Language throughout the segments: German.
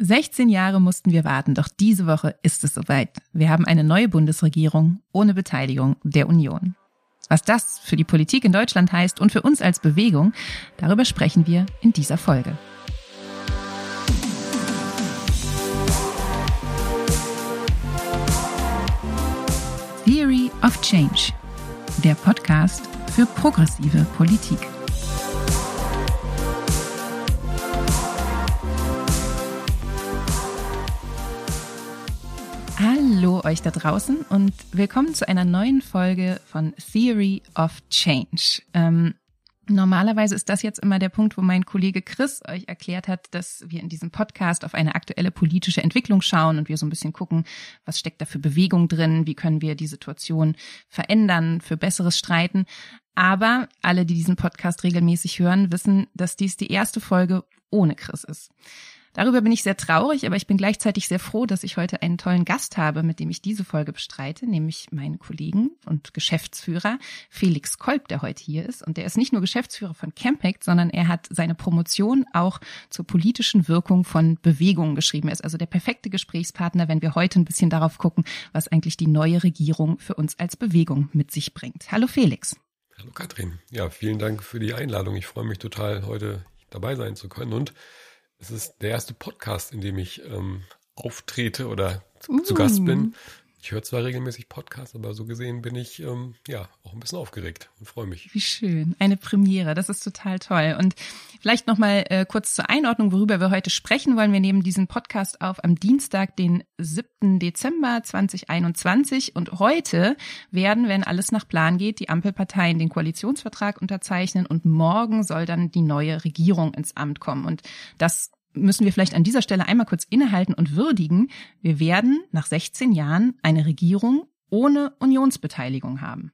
16 Jahre mussten wir warten, doch diese Woche ist es soweit. Wir haben eine neue Bundesregierung ohne Beteiligung der Union. Was das für die Politik in Deutschland heißt und für uns als Bewegung, darüber sprechen wir in dieser Folge. Theory of Change, der Podcast für progressive Politik. Hallo euch da draußen und willkommen zu einer neuen Folge von Theory of Change. Ähm, normalerweise ist das jetzt immer der Punkt, wo mein Kollege Chris euch erklärt hat, dass wir in diesem Podcast auf eine aktuelle politische Entwicklung schauen und wir so ein bisschen gucken, was steckt da für Bewegung drin, wie können wir die Situation verändern, für besseres streiten. Aber alle, die diesen Podcast regelmäßig hören, wissen, dass dies die erste Folge ohne Chris ist. Darüber bin ich sehr traurig, aber ich bin gleichzeitig sehr froh, dass ich heute einen tollen Gast habe, mit dem ich diese Folge bestreite, nämlich meinen Kollegen und Geschäftsführer Felix Kolb, der heute hier ist. Und der ist nicht nur Geschäftsführer von Campact, sondern er hat seine Promotion auch zur politischen Wirkung von Bewegungen geschrieben. Er ist also der perfekte Gesprächspartner, wenn wir heute ein bisschen darauf gucken, was eigentlich die neue Regierung für uns als Bewegung mit sich bringt. Hallo Felix. Hallo Katrin. Ja, vielen Dank für die Einladung. Ich freue mich total, heute dabei sein zu können und es ist der erste Podcast, in dem ich ähm, auftrete oder uh. zu Gast bin. Ich höre zwar regelmäßig Podcasts, aber so gesehen bin ich ähm, ja auch ein bisschen aufgeregt und freue mich. Wie schön, eine Premiere, das ist total toll. Und vielleicht noch mal äh, kurz zur Einordnung, worüber wir heute sprechen wollen. Wir nehmen diesen Podcast auf am Dienstag, den 7. Dezember 2021 und heute werden, wenn alles nach Plan geht, die Ampelparteien den Koalitionsvertrag unterzeichnen und morgen soll dann die neue Regierung ins Amt kommen. Und das müssen wir vielleicht an dieser Stelle einmal kurz innehalten und würdigen. Wir werden nach 16 Jahren eine Regierung ohne Unionsbeteiligung haben.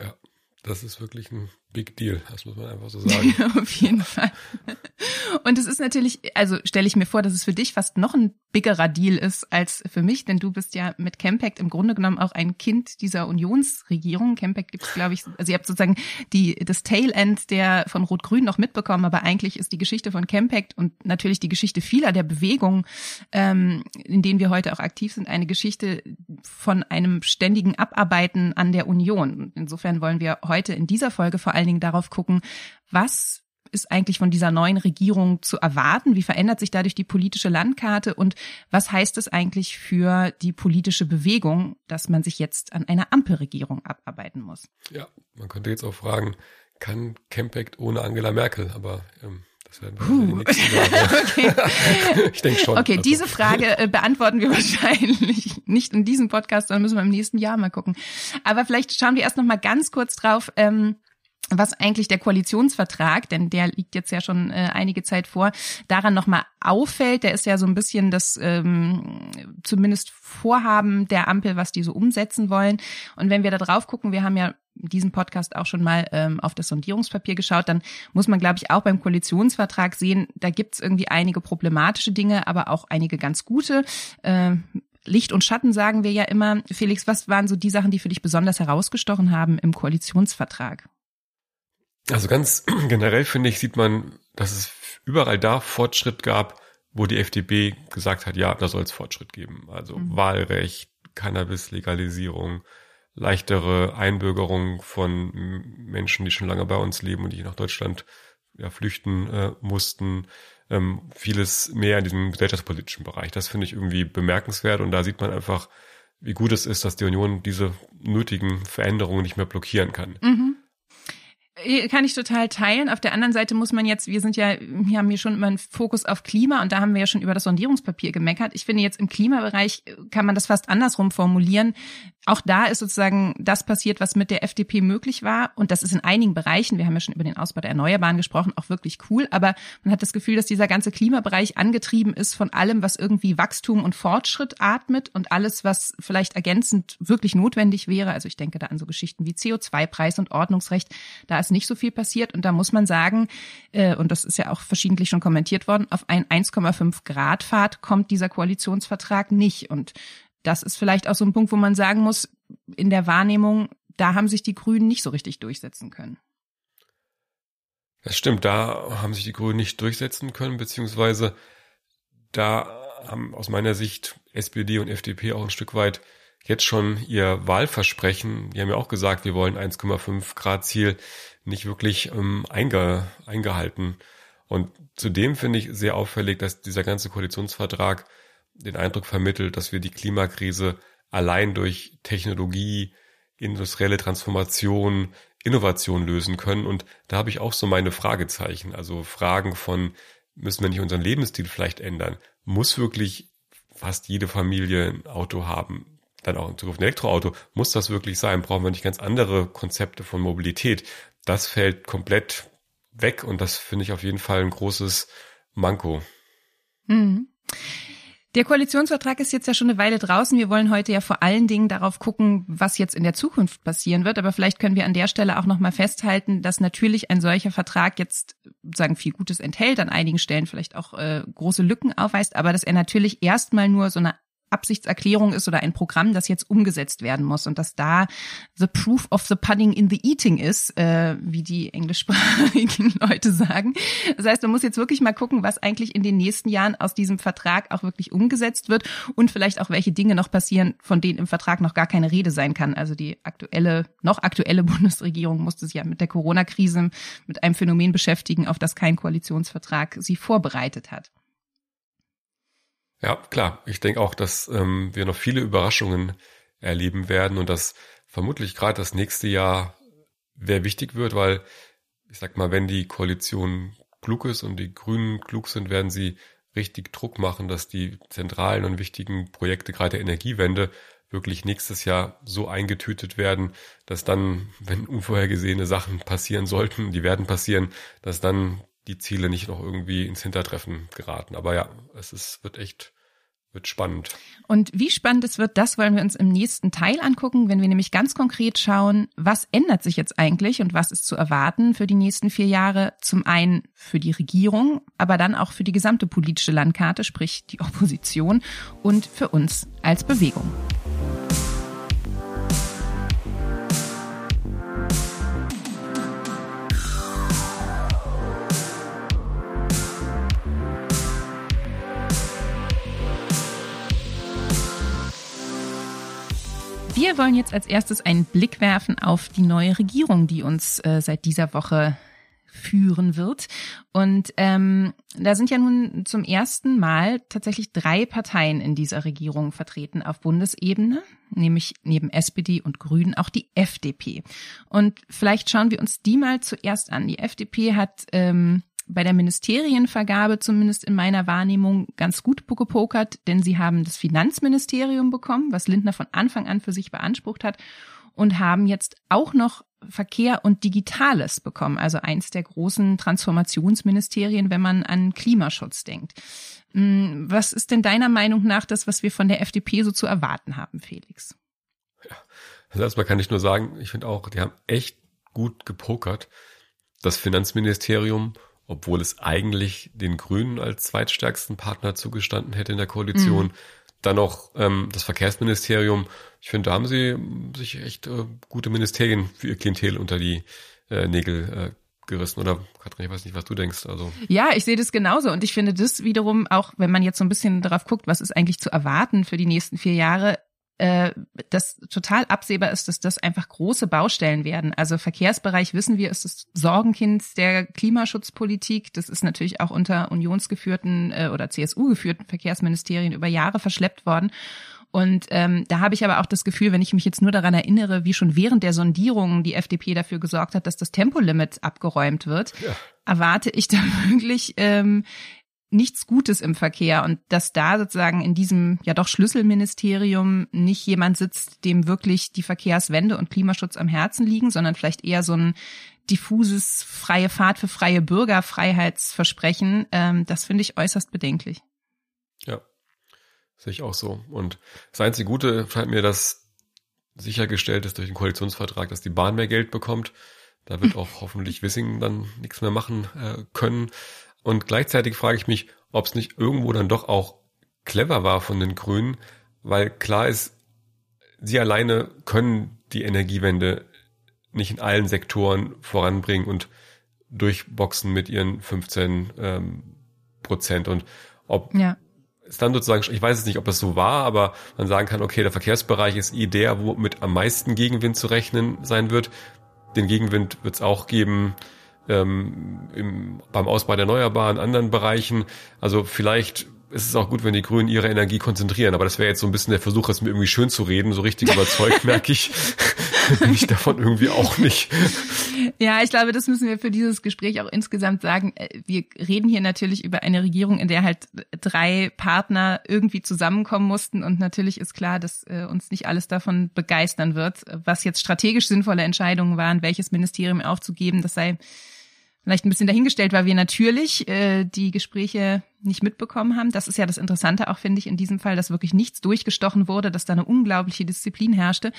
Ja, das ist wirklich ein Big Deal, das muss man einfach so sagen. Auf jeden Fall. Und es ist natürlich, also stelle ich mir vor, dass es für dich fast noch ein biggerer Deal ist als für mich, denn du bist ja mit Campact im Grunde genommen auch ein Kind dieser Unionsregierung. Campact gibt es, glaube ich, also ihr habt sozusagen die, das Tail-End der von Rot-Grün noch mitbekommen, aber eigentlich ist die Geschichte von Campact und natürlich die Geschichte vieler der Bewegungen, ähm, in denen wir heute auch aktiv sind, eine Geschichte von einem ständigen Abarbeiten an der Union. Insofern wollen wir heute in dieser Folge vor allen Dingen darauf gucken, was ist eigentlich von dieser neuen Regierung zu erwarten? Wie verändert sich dadurch die politische Landkarte? Und was heißt es eigentlich für die politische Bewegung, dass man sich jetzt an einer Ampelregierung abarbeiten muss? Ja, man könnte jetzt auch fragen, kann Campact ohne Angela Merkel? Aber ähm, das werden wir uh. die nächsten okay. ich denke schon. Okay, also. diese Frage äh, beantworten wir wahrscheinlich nicht in diesem Podcast, sondern müssen wir im nächsten Jahr mal gucken. Aber vielleicht schauen wir erst noch mal ganz kurz drauf. Ähm, was eigentlich der Koalitionsvertrag, denn der liegt jetzt ja schon äh, einige Zeit vor, daran nochmal auffällt. Der ist ja so ein bisschen das ähm, zumindest Vorhaben der Ampel, was die so umsetzen wollen. Und wenn wir da drauf gucken, wir haben ja diesen Podcast auch schon mal ähm, auf das Sondierungspapier geschaut, dann muss man, glaube ich, auch beim Koalitionsvertrag sehen, da gibt's irgendwie einige problematische Dinge, aber auch einige ganz gute. Äh, Licht und Schatten sagen wir ja immer. Felix, was waren so die Sachen, die für dich besonders herausgestochen haben im Koalitionsvertrag? Also ganz generell finde ich, sieht man, dass es überall da Fortschritt gab, wo die FDP gesagt hat, ja, da soll es Fortschritt geben. Also mhm. Wahlrecht, Cannabis-Legalisierung, leichtere Einbürgerung von Menschen, die schon lange bei uns leben und die nach Deutschland ja, flüchten äh, mussten. Ähm, vieles mehr in diesem gesellschaftspolitischen Bereich. Das finde ich irgendwie bemerkenswert und da sieht man einfach, wie gut es ist, dass die Union diese nötigen Veränderungen nicht mehr blockieren kann. Mhm. Äh, kann ich total teilen. Auf der anderen Seite muss man jetzt, wir sind ja, wir haben hier schon immer einen Fokus auf Klima und da haben wir ja schon über das Sondierungspapier gemeckert. Ich finde jetzt im Klimabereich äh, kann man das fast andersrum formulieren. Auch da ist sozusagen das passiert, was mit der FDP möglich war. Und das ist in einigen Bereichen, wir haben ja schon über den Ausbau der Erneuerbaren gesprochen, auch wirklich cool. Aber man hat das Gefühl, dass dieser ganze Klimabereich angetrieben ist von allem, was irgendwie Wachstum und Fortschritt atmet und alles, was vielleicht ergänzend wirklich notwendig wäre. Also ich denke da an so Geschichten wie CO2-Preis und Ordnungsrecht. Da ist nicht so viel passiert. Und da muss man sagen, äh, und das ist ja auch verschiedentlich schon kommentiert worden, auf ein 1,5 Grad Fahrt kommt dieser Koalitionsvertrag nicht. Und das ist vielleicht auch so ein Punkt, wo man sagen muss, in der Wahrnehmung, da haben sich die Grünen nicht so richtig durchsetzen können. Das stimmt, da haben sich die Grünen nicht durchsetzen können, beziehungsweise da haben aus meiner Sicht SPD und FDP auch ein Stück weit jetzt schon ihr Wahlversprechen, die haben ja auch gesagt, wir wollen 1,5 Grad Ziel nicht wirklich ähm, einge, eingehalten. Und zudem finde ich sehr auffällig, dass dieser ganze Koalitionsvertrag den Eindruck vermittelt, dass wir die Klimakrise allein durch Technologie, industrielle Transformation, Innovation lösen können. Und da habe ich auch so meine Fragezeichen. Also Fragen von, müssen wir nicht unseren Lebensstil vielleicht ändern? Muss wirklich fast jede Familie ein Auto haben? Dann auch in Zukunft ein Elektroauto. Muss das wirklich sein? Brauchen wir nicht ganz andere Konzepte von Mobilität? Das fällt komplett weg und das finde ich auf jeden Fall ein großes Manko. Mhm. Der Koalitionsvertrag ist jetzt ja schon eine Weile draußen. Wir wollen heute ja vor allen Dingen darauf gucken, was jetzt in der Zukunft passieren wird. Aber vielleicht können wir an der Stelle auch nochmal festhalten, dass natürlich ein solcher Vertrag jetzt sagen viel Gutes enthält, an einigen Stellen vielleicht auch äh, große Lücken aufweist, aber dass er natürlich erstmal nur so eine Absichtserklärung ist oder ein Programm, das jetzt umgesetzt werden muss und dass da the proof of the pudding in the eating ist, äh, wie die englischsprachigen Leute sagen. Das heißt, man muss jetzt wirklich mal gucken, was eigentlich in den nächsten Jahren aus diesem Vertrag auch wirklich umgesetzt wird und vielleicht auch welche Dinge noch passieren, von denen im Vertrag noch gar keine Rede sein kann. Also die aktuelle, noch aktuelle Bundesregierung musste sich ja mit der Corona-Krise mit einem Phänomen beschäftigen, auf das kein Koalitionsvertrag sie vorbereitet hat. Ja, klar. Ich denke auch, dass ähm, wir noch viele Überraschungen erleben werden und dass vermutlich gerade das nächste Jahr sehr wichtig wird, weil ich sag mal, wenn die Koalition klug ist und die Grünen klug sind, werden sie richtig Druck machen, dass die zentralen und wichtigen Projekte, gerade der Energiewende, wirklich nächstes Jahr so eingetütet werden, dass dann, wenn unvorhergesehene Sachen passieren sollten, die werden passieren, dass dann die Ziele nicht noch irgendwie ins Hintertreffen geraten. Aber ja, es ist, wird echt, wird spannend. Und wie spannend es wird, das wollen wir uns im nächsten Teil angucken, wenn wir nämlich ganz konkret schauen, was ändert sich jetzt eigentlich und was ist zu erwarten für die nächsten vier Jahre. Zum einen für die Regierung, aber dann auch für die gesamte politische Landkarte, sprich die Opposition und für uns als Bewegung. Wir wollen jetzt als erstes einen Blick werfen auf die neue Regierung, die uns äh, seit dieser Woche führen wird. Und ähm, da sind ja nun zum ersten Mal tatsächlich drei Parteien in dieser Regierung vertreten auf Bundesebene, nämlich neben SPD und Grünen auch die FDP. Und vielleicht schauen wir uns die mal zuerst an. Die FDP hat ähm, bei der Ministerienvergabe zumindest in meiner Wahrnehmung ganz gut gepokert, denn sie haben das Finanzministerium bekommen, was Lindner von Anfang an für sich beansprucht hat, und haben jetzt auch noch Verkehr und Digitales bekommen, also eins der großen Transformationsministerien, wenn man an Klimaschutz denkt. Hm, was ist denn deiner Meinung nach das, was wir von der FDP so zu erwarten haben, Felix? Ja, also erstmal kann ich nur sagen, ich finde auch, die haben echt gut gepokert. Das Finanzministerium obwohl es eigentlich den Grünen als zweitstärksten Partner zugestanden hätte in der Koalition. Mhm. Dann noch ähm, das Verkehrsministerium. Ich finde, da haben sie sich echt äh, gute Ministerien für ihr Klientel unter die äh, Nägel äh, gerissen oder Katrin, ich weiß nicht, was du denkst. Also ja, ich sehe das genauso und ich finde das wiederum auch, wenn man jetzt so ein bisschen darauf guckt, was ist eigentlich zu erwarten für die nächsten vier Jahre, äh, das total absehbar ist, dass das einfach große Baustellen werden. Also Verkehrsbereich wissen wir, ist das Sorgenkind der Klimaschutzpolitik. Das ist natürlich auch unter unionsgeführten äh, oder CSU geführten Verkehrsministerien über Jahre verschleppt worden. Und ähm, da habe ich aber auch das Gefühl, wenn ich mich jetzt nur daran erinnere, wie schon während der Sondierungen die FDP dafür gesorgt hat, dass das Tempolimit abgeräumt wird, ja. erwarte ich da wirklich ähm, nichts Gutes im Verkehr und dass da sozusagen in diesem ja doch Schlüsselministerium nicht jemand sitzt, dem wirklich die Verkehrswende und Klimaschutz am Herzen liegen, sondern vielleicht eher so ein diffuses freie Fahrt für freie Bürger Freiheitsversprechen, ähm, das finde ich äußerst bedenklich. Ja, sehe ich auch so. Und das einzige Gute scheint mir, dass sichergestellt ist durch den Koalitionsvertrag, dass die Bahn mehr Geld bekommt. Da wird auch hoffentlich Wissing dann nichts mehr machen äh, können. Und gleichzeitig frage ich mich, ob es nicht irgendwo dann doch auch clever war von den Grünen, weil klar ist, sie alleine können die Energiewende nicht in allen Sektoren voranbringen und durchboxen mit ihren 15 ähm, Prozent. Und ob ja. es dann sozusagen, ich weiß es nicht, ob das so war, aber man sagen kann, okay, der Verkehrsbereich ist eh der, wo mit am meisten Gegenwind zu rechnen sein wird. Den Gegenwind wird es auch geben ähm, im, beim Ausbau der Erneuerbaren, anderen Bereichen. Also vielleicht ist es auch gut, wenn die Grünen ihre Energie konzentrieren. Aber das wäre jetzt so ein bisschen der Versuch, es mir irgendwie schön zu reden. So richtig überzeugt merke ich, bin ich davon irgendwie auch nicht. Ja, ich glaube, das müssen wir für dieses Gespräch auch insgesamt sagen. Äh, wir reden hier natürlich über eine Regierung, in der halt drei Partner irgendwie zusammenkommen mussten. Und natürlich ist klar, dass äh, uns nicht alles davon begeistern wird, was jetzt strategisch sinnvolle Entscheidungen waren, welches Ministerium aufzugeben. Das sei vielleicht ein bisschen dahingestellt, weil wir natürlich äh, die Gespräche nicht mitbekommen haben. Das ist ja das Interessante auch, finde ich, in diesem Fall, dass wirklich nichts durchgestochen wurde, dass da eine unglaubliche Disziplin herrschte.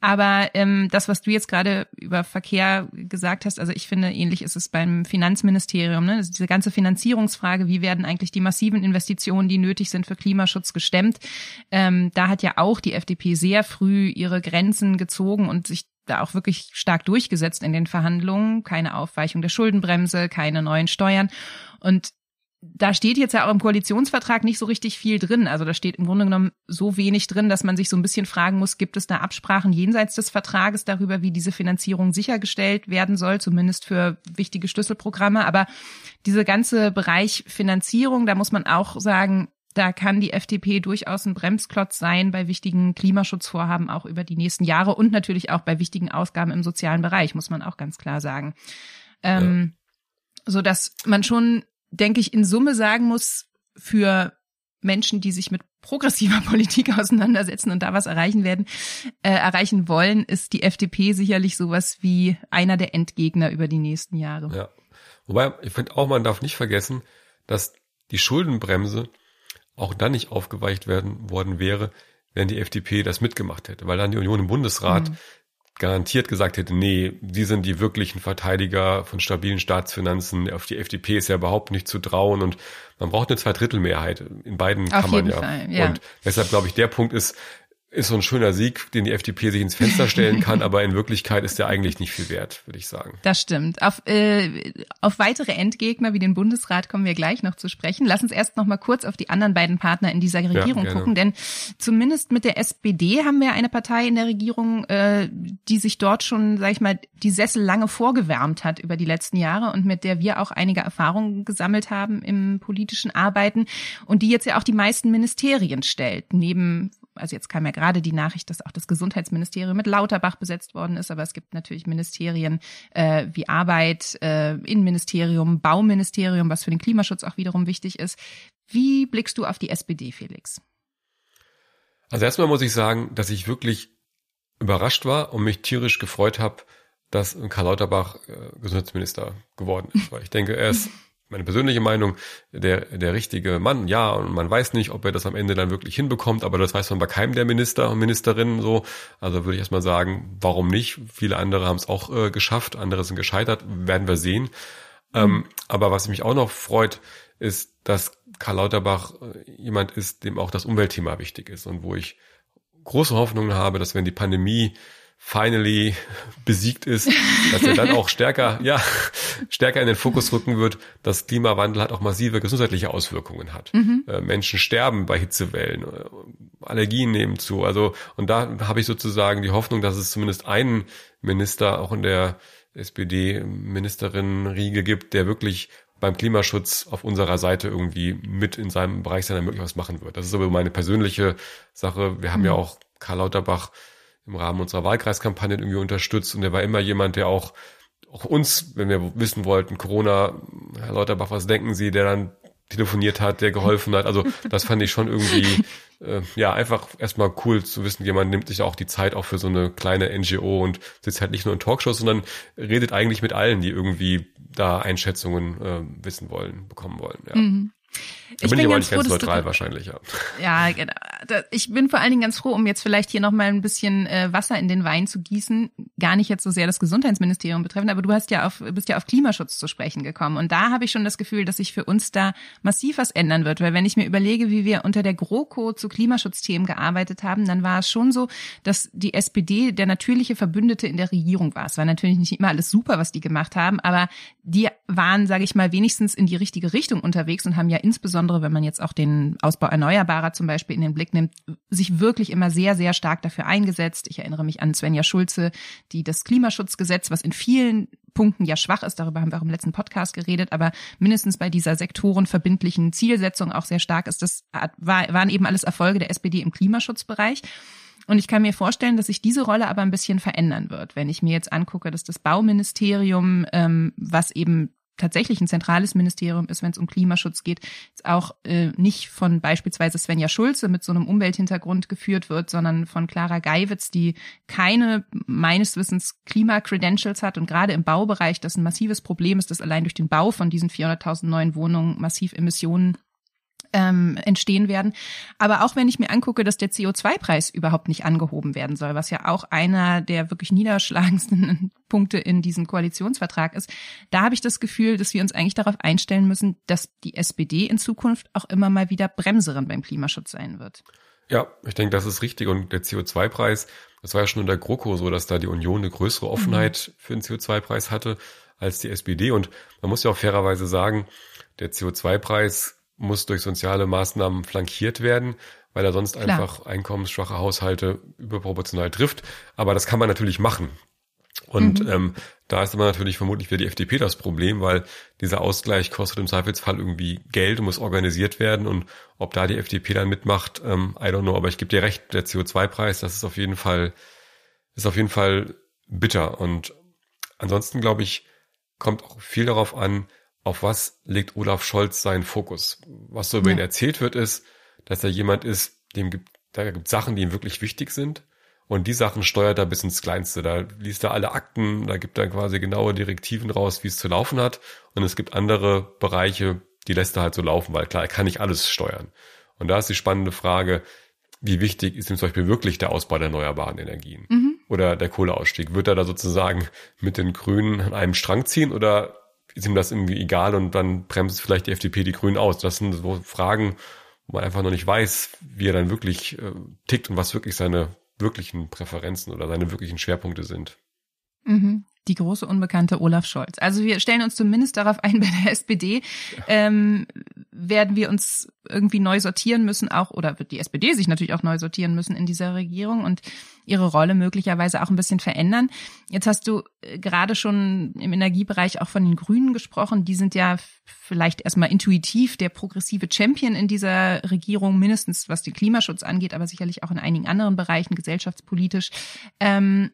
Aber ähm, das, was du jetzt gerade über Verkehr gesagt hast, also ich finde, ähnlich ist es beim Finanzministerium. Ne? Also diese ganze Finanzierungsfrage, wie werden eigentlich die massiven Investitionen, die nötig sind für Klimaschutz, gestemmt? Ähm, da hat ja auch die FDP sehr früh ihre Grenzen gezogen und sich da auch wirklich stark durchgesetzt in den Verhandlungen. Keine Aufweichung der Schuldenbremse, keine neuen Steuern. Und da steht jetzt ja auch im Koalitionsvertrag nicht so richtig viel drin. Also da steht im Grunde genommen so wenig drin, dass man sich so ein bisschen fragen muss, gibt es da Absprachen jenseits des Vertrages darüber, wie diese Finanzierung sichergestellt werden soll, zumindest für wichtige Schlüsselprogramme. Aber diese ganze Bereich Finanzierung, da muss man auch sagen, da kann die FDP durchaus ein Bremsklotz sein bei wichtigen Klimaschutzvorhaben auch über die nächsten Jahre und natürlich auch bei wichtigen Ausgaben im sozialen Bereich, muss man auch ganz klar sagen. Ähm, ja. So dass man schon denke ich, in Summe sagen muss, für Menschen, die sich mit progressiver Politik auseinandersetzen und da was erreichen werden, äh, erreichen wollen, ist die FDP sicherlich sowas wie einer der Endgegner über die nächsten Jahre. Ja. Wobei, ich finde auch, man darf nicht vergessen, dass die Schuldenbremse auch dann nicht aufgeweicht werden worden wäre, wenn die FDP das mitgemacht hätte, weil dann die Union im Bundesrat mhm garantiert gesagt hätte, nee, die sind die wirklichen Verteidiger von stabilen Staatsfinanzen. Auf die FDP ist ja überhaupt nicht zu trauen und man braucht eine Zweidrittelmehrheit in beiden Auf Kammern ja. Fall, ja. Und deshalb glaube ich, der Punkt ist, ist so ein schöner Sieg, den die FDP sich ins Fenster stellen kann, aber in Wirklichkeit ist der eigentlich nicht viel wert, würde ich sagen. Das stimmt. Auf, äh, auf weitere Endgegner wie den Bundesrat kommen wir gleich noch zu sprechen. Lass uns erst noch mal kurz auf die anderen beiden Partner in dieser Regierung ja, gucken, denn zumindest mit der SPD haben wir eine Partei in der Regierung, äh, die sich dort schon, sag ich mal, die Sessel lange vorgewärmt hat über die letzten Jahre und mit der wir auch einige Erfahrungen gesammelt haben im politischen Arbeiten und die jetzt ja auch die meisten Ministerien stellt, neben also jetzt kam ja gerade die Nachricht, dass auch das Gesundheitsministerium mit Lauterbach besetzt worden ist, aber es gibt natürlich Ministerien äh, wie Arbeit, äh, Innenministerium, Bauministerium, was für den Klimaschutz auch wiederum wichtig ist. Wie blickst du auf die SPD, Felix? Also erstmal muss ich sagen, dass ich wirklich überrascht war und mich tierisch gefreut habe, dass Karl Lauterbach äh, Gesundheitsminister geworden ist. Weil ich denke, er ist meine persönliche Meinung, der, der richtige Mann, ja, und man weiß nicht, ob er das am Ende dann wirklich hinbekommt, aber das weiß man bei keinem der Minister und Ministerinnen so. Also würde ich erstmal sagen, warum nicht? Viele andere haben es auch äh, geschafft, andere sind gescheitert, werden wir sehen. Ähm, mhm. Ähm, aber was mich auch noch freut, ist, dass Karl Lauterbach äh, jemand ist, dem auch das Umweltthema wichtig ist und wo ich große Hoffnungen habe, dass wenn die Pandemie finally besiegt ist, dass er dann auch stärker, ja, stärker in den Fokus rücken wird, dass Klimawandel hat auch massive gesundheitliche Auswirkungen hat. Mhm. Äh, Menschen sterben bei Hitzewellen, äh, Allergien nehmen zu. Also, und da habe ich sozusagen die Hoffnung, dass es zumindest einen Minister auch in der SPD-Ministerin-Riege gibt, der wirklich beim Klimaschutz auf unserer Seite irgendwie mit in seinem Bereich seiner Möglichkeit was machen wird. Das ist aber meine persönliche Sache. Wir haben mhm. ja auch Karl Lauterbach im Rahmen unserer Wahlkreiskampagne irgendwie unterstützt und er war immer jemand, der auch, auch uns, wenn wir wissen wollten, Corona, Herr Lauterbach, was denken Sie, der dann telefoniert hat, der geholfen hat. Also das fand ich schon irgendwie, äh, ja, einfach erstmal cool zu wissen, jemand nimmt sich auch die Zeit auch für so eine kleine NGO und sitzt halt nicht nur in Talkshows, sondern redet eigentlich mit allen, die irgendwie da Einschätzungen äh, wissen wollen, bekommen wollen. Ja. Mhm. Da ich bin, bin ich nicht ganz froh, neutral wahrscheinlich, ja. Ja, genau. Ich bin vor allen Dingen ganz froh, um jetzt vielleicht hier nochmal ein bisschen äh, Wasser in den Wein zu gießen. Gar nicht jetzt so sehr das Gesundheitsministerium betreffend, aber du hast ja auf, bist ja auf Klimaschutz zu sprechen gekommen. Und da habe ich schon das Gefühl, dass sich für uns da massiv was ändern wird. Weil wenn ich mir überlege, wie wir unter der GroKo zu Klimaschutzthemen gearbeitet haben, dann war es schon so, dass die SPD der natürliche Verbündete in der Regierung war. Es war natürlich nicht immer alles super, was die gemacht haben, aber die waren, sage ich mal, wenigstens in die richtige Richtung unterwegs und haben ja insbesondere, wenn man jetzt auch den Ausbau erneuerbarer zum Beispiel in den Blick nimmt, sich wirklich immer sehr, sehr stark dafür eingesetzt. Ich erinnere mich an Svenja Schulze, die das Klimaschutzgesetz, was in vielen Punkten ja schwach ist, darüber haben wir auch im letzten Podcast geredet, aber mindestens bei dieser sektorenverbindlichen Zielsetzung auch sehr stark ist, das war, waren eben alles Erfolge der SPD im Klimaschutzbereich. Und ich kann mir vorstellen, dass sich diese Rolle aber ein bisschen verändern wird, wenn ich mir jetzt angucke, dass das Bauministerium, ähm, was eben tatsächlich ein zentrales Ministerium ist, wenn es um Klimaschutz geht, auch äh, nicht von beispielsweise Svenja Schulze mit so einem Umwelthintergrund geführt wird, sondern von Clara Geiwitz, die keine meines Wissens Klima-Credentials hat und gerade im Baubereich das ein massives Problem ist, dass allein durch den Bau von diesen 400.000 neuen Wohnungen massiv Emissionen ähm, entstehen werden. Aber auch wenn ich mir angucke, dass der CO2-Preis überhaupt nicht angehoben werden soll, was ja auch einer der wirklich niederschlagendsten Punkte in diesem Koalitionsvertrag ist, da habe ich das Gefühl, dass wir uns eigentlich darauf einstellen müssen, dass die SPD in Zukunft auch immer mal wieder Bremserin beim Klimaschutz sein wird. Ja, ich denke, das ist richtig. Und der CO2-Preis, das war ja schon unter GroKo so, dass da die Union eine größere Offenheit mhm. für den CO2-Preis hatte als die SPD. Und man muss ja auch fairerweise sagen, der CO2-Preis muss durch soziale Maßnahmen flankiert werden, weil er sonst Klar. einfach einkommensschwache Haushalte überproportional trifft. Aber das kann man natürlich machen. Und mhm. ähm, da ist aber natürlich vermutlich wieder die FDP das Problem, weil dieser Ausgleich kostet im Zweifelsfall irgendwie Geld und muss organisiert werden. Und ob da die FDP dann mitmacht, ähm, I don't know. Aber ich gebe dir recht, der CO2-Preis, das ist auf jeden Fall, ist auf jeden Fall bitter. Und ansonsten glaube ich, kommt auch viel darauf an, auf was legt Olaf Scholz seinen Fokus? Was so über ja. ihn erzählt wird, ist, dass er jemand ist, dem gibt, da gibt Sachen, die ihm wirklich wichtig sind. Und die Sachen steuert er bis ins Kleinste. Da liest er alle Akten, da gibt er quasi genaue Direktiven raus, wie es zu laufen hat. Und es gibt andere Bereiche, die lässt er halt so laufen, weil klar, er kann nicht alles steuern. Und da ist die spannende Frage, wie wichtig ist ihm zum Beispiel wirklich der Ausbau der erneuerbaren Energien? Mhm. Oder der Kohleausstieg? Wird er da sozusagen mit den Grünen an einem Strang ziehen oder ist ihm das irgendwie egal und dann bremst vielleicht die FDP die Grünen aus. Das sind so Fragen, wo man einfach noch nicht weiß, wie er dann wirklich äh, tickt und was wirklich seine wirklichen Präferenzen oder seine wirklichen Schwerpunkte sind. Mhm die große Unbekannte Olaf Scholz. Also wir stellen uns zumindest darauf ein, bei der SPD ähm, werden wir uns irgendwie neu sortieren müssen, auch oder wird die SPD sich natürlich auch neu sortieren müssen in dieser Regierung und ihre Rolle möglicherweise auch ein bisschen verändern. Jetzt hast du äh, gerade schon im Energiebereich auch von den Grünen gesprochen. Die sind ja vielleicht erstmal intuitiv der progressive Champion in dieser Regierung, mindestens was den Klimaschutz angeht, aber sicherlich auch in einigen anderen Bereichen gesellschaftspolitisch. Ähm,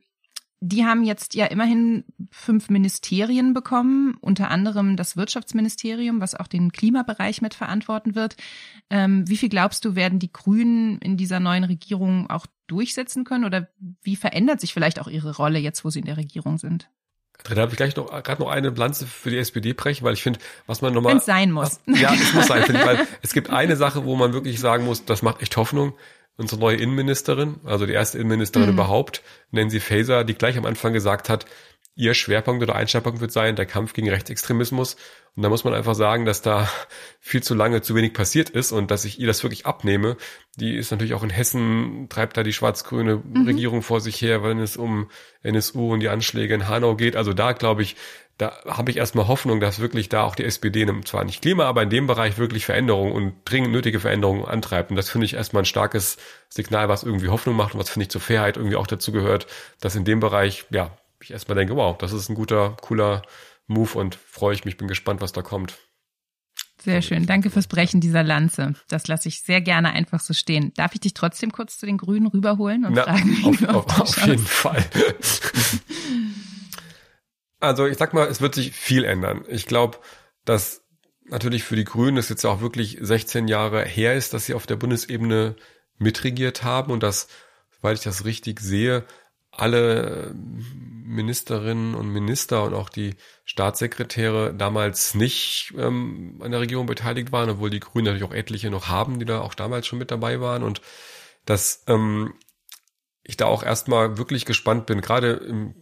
die haben jetzt ja immerhin fünf Ministerien bekommen, unter anderem das Wirtschaftsministerium, was auch den Klimabereich mitverantworten wird. Ähm, wie viel glaubst du, werden die Grünen in dieser neuen Regierung auch durchsetzen können? Oder wie verändert sich vielleicht auch ihre Rolle jetzt, wo sie in der Regierung sind? Da habe ich gleich noch gerade noch eine Lanze für die SPD brechen, weil ich finde, was man nochmal. Wenn es sein muss. Was, ja, es muss sein, finde ich, weil es gibt eine Sache, wo man wirklich sagen muss, das macht echt Hoffnung unsere neue Innenministerin, also die erste Innenministerin mhm. überhaupt, Nancy Faeser, die gleich am Anfang gesagt hat, ihr Schwerpunkt oder Einschwerpunkt wird sein, der Kampf gegen Rechtsextremismus. Und da muss man einfach sagen, dass da viel zu lange zu wenig passiert ist und dass ich ihr das wirklich abnehme. Die ist natürlich auch in Hessen, treibt da die schwarz-grüne mhm. Regierung vor sich her, wenn es um NSU und die Anschläge in Hanau geht. Also da, glaube ich, da habe ich erstmal Hoffnung, dass wirklich da auch die SPD zwar nicht Klima, aber in dem Bereich wirklich Veränderungen und dringend nötige Veränderungen antreibt. Und das finde ich erstmal ein starkes Signal, was irgendwie Hoffnung macht und was finde ich zur Fairheit irgendwie auch dazu gehört, dass in dem Bereich, ja, ich erstmal denke, wow, das ist ein guter, cooler Move und freue ich mich, bin gespannt, was da kommt. Sehr schön. Danke fürs Brechen dieser Lanze. Das lasse ich sehr gerne einfach so stehen. Darf ich dich trotzdem kurz zu den Grünen rüberholen und Na, fragen, auf, auf, auf jeden Fall. Also ich sag mal, es wird sich viel ändern. Ich glaube, dass natürlich für die Grünen es jetzt auch wirklich 16 Jahre her ist, dass sie auf der Bundesebene mitregiert haben und dass, weil ich das richtig sehe, alle Ministerinnen und Minister und auch die Staatssekretäre damals nicht ähm, an der Regierung beteiligt waren, obwohl die Grünen natürlich auch etliche noch haben, die da auch damals schon mit dabei waren und dass ähm, ich da auch erstmal wirklich gespannt bin, gerade im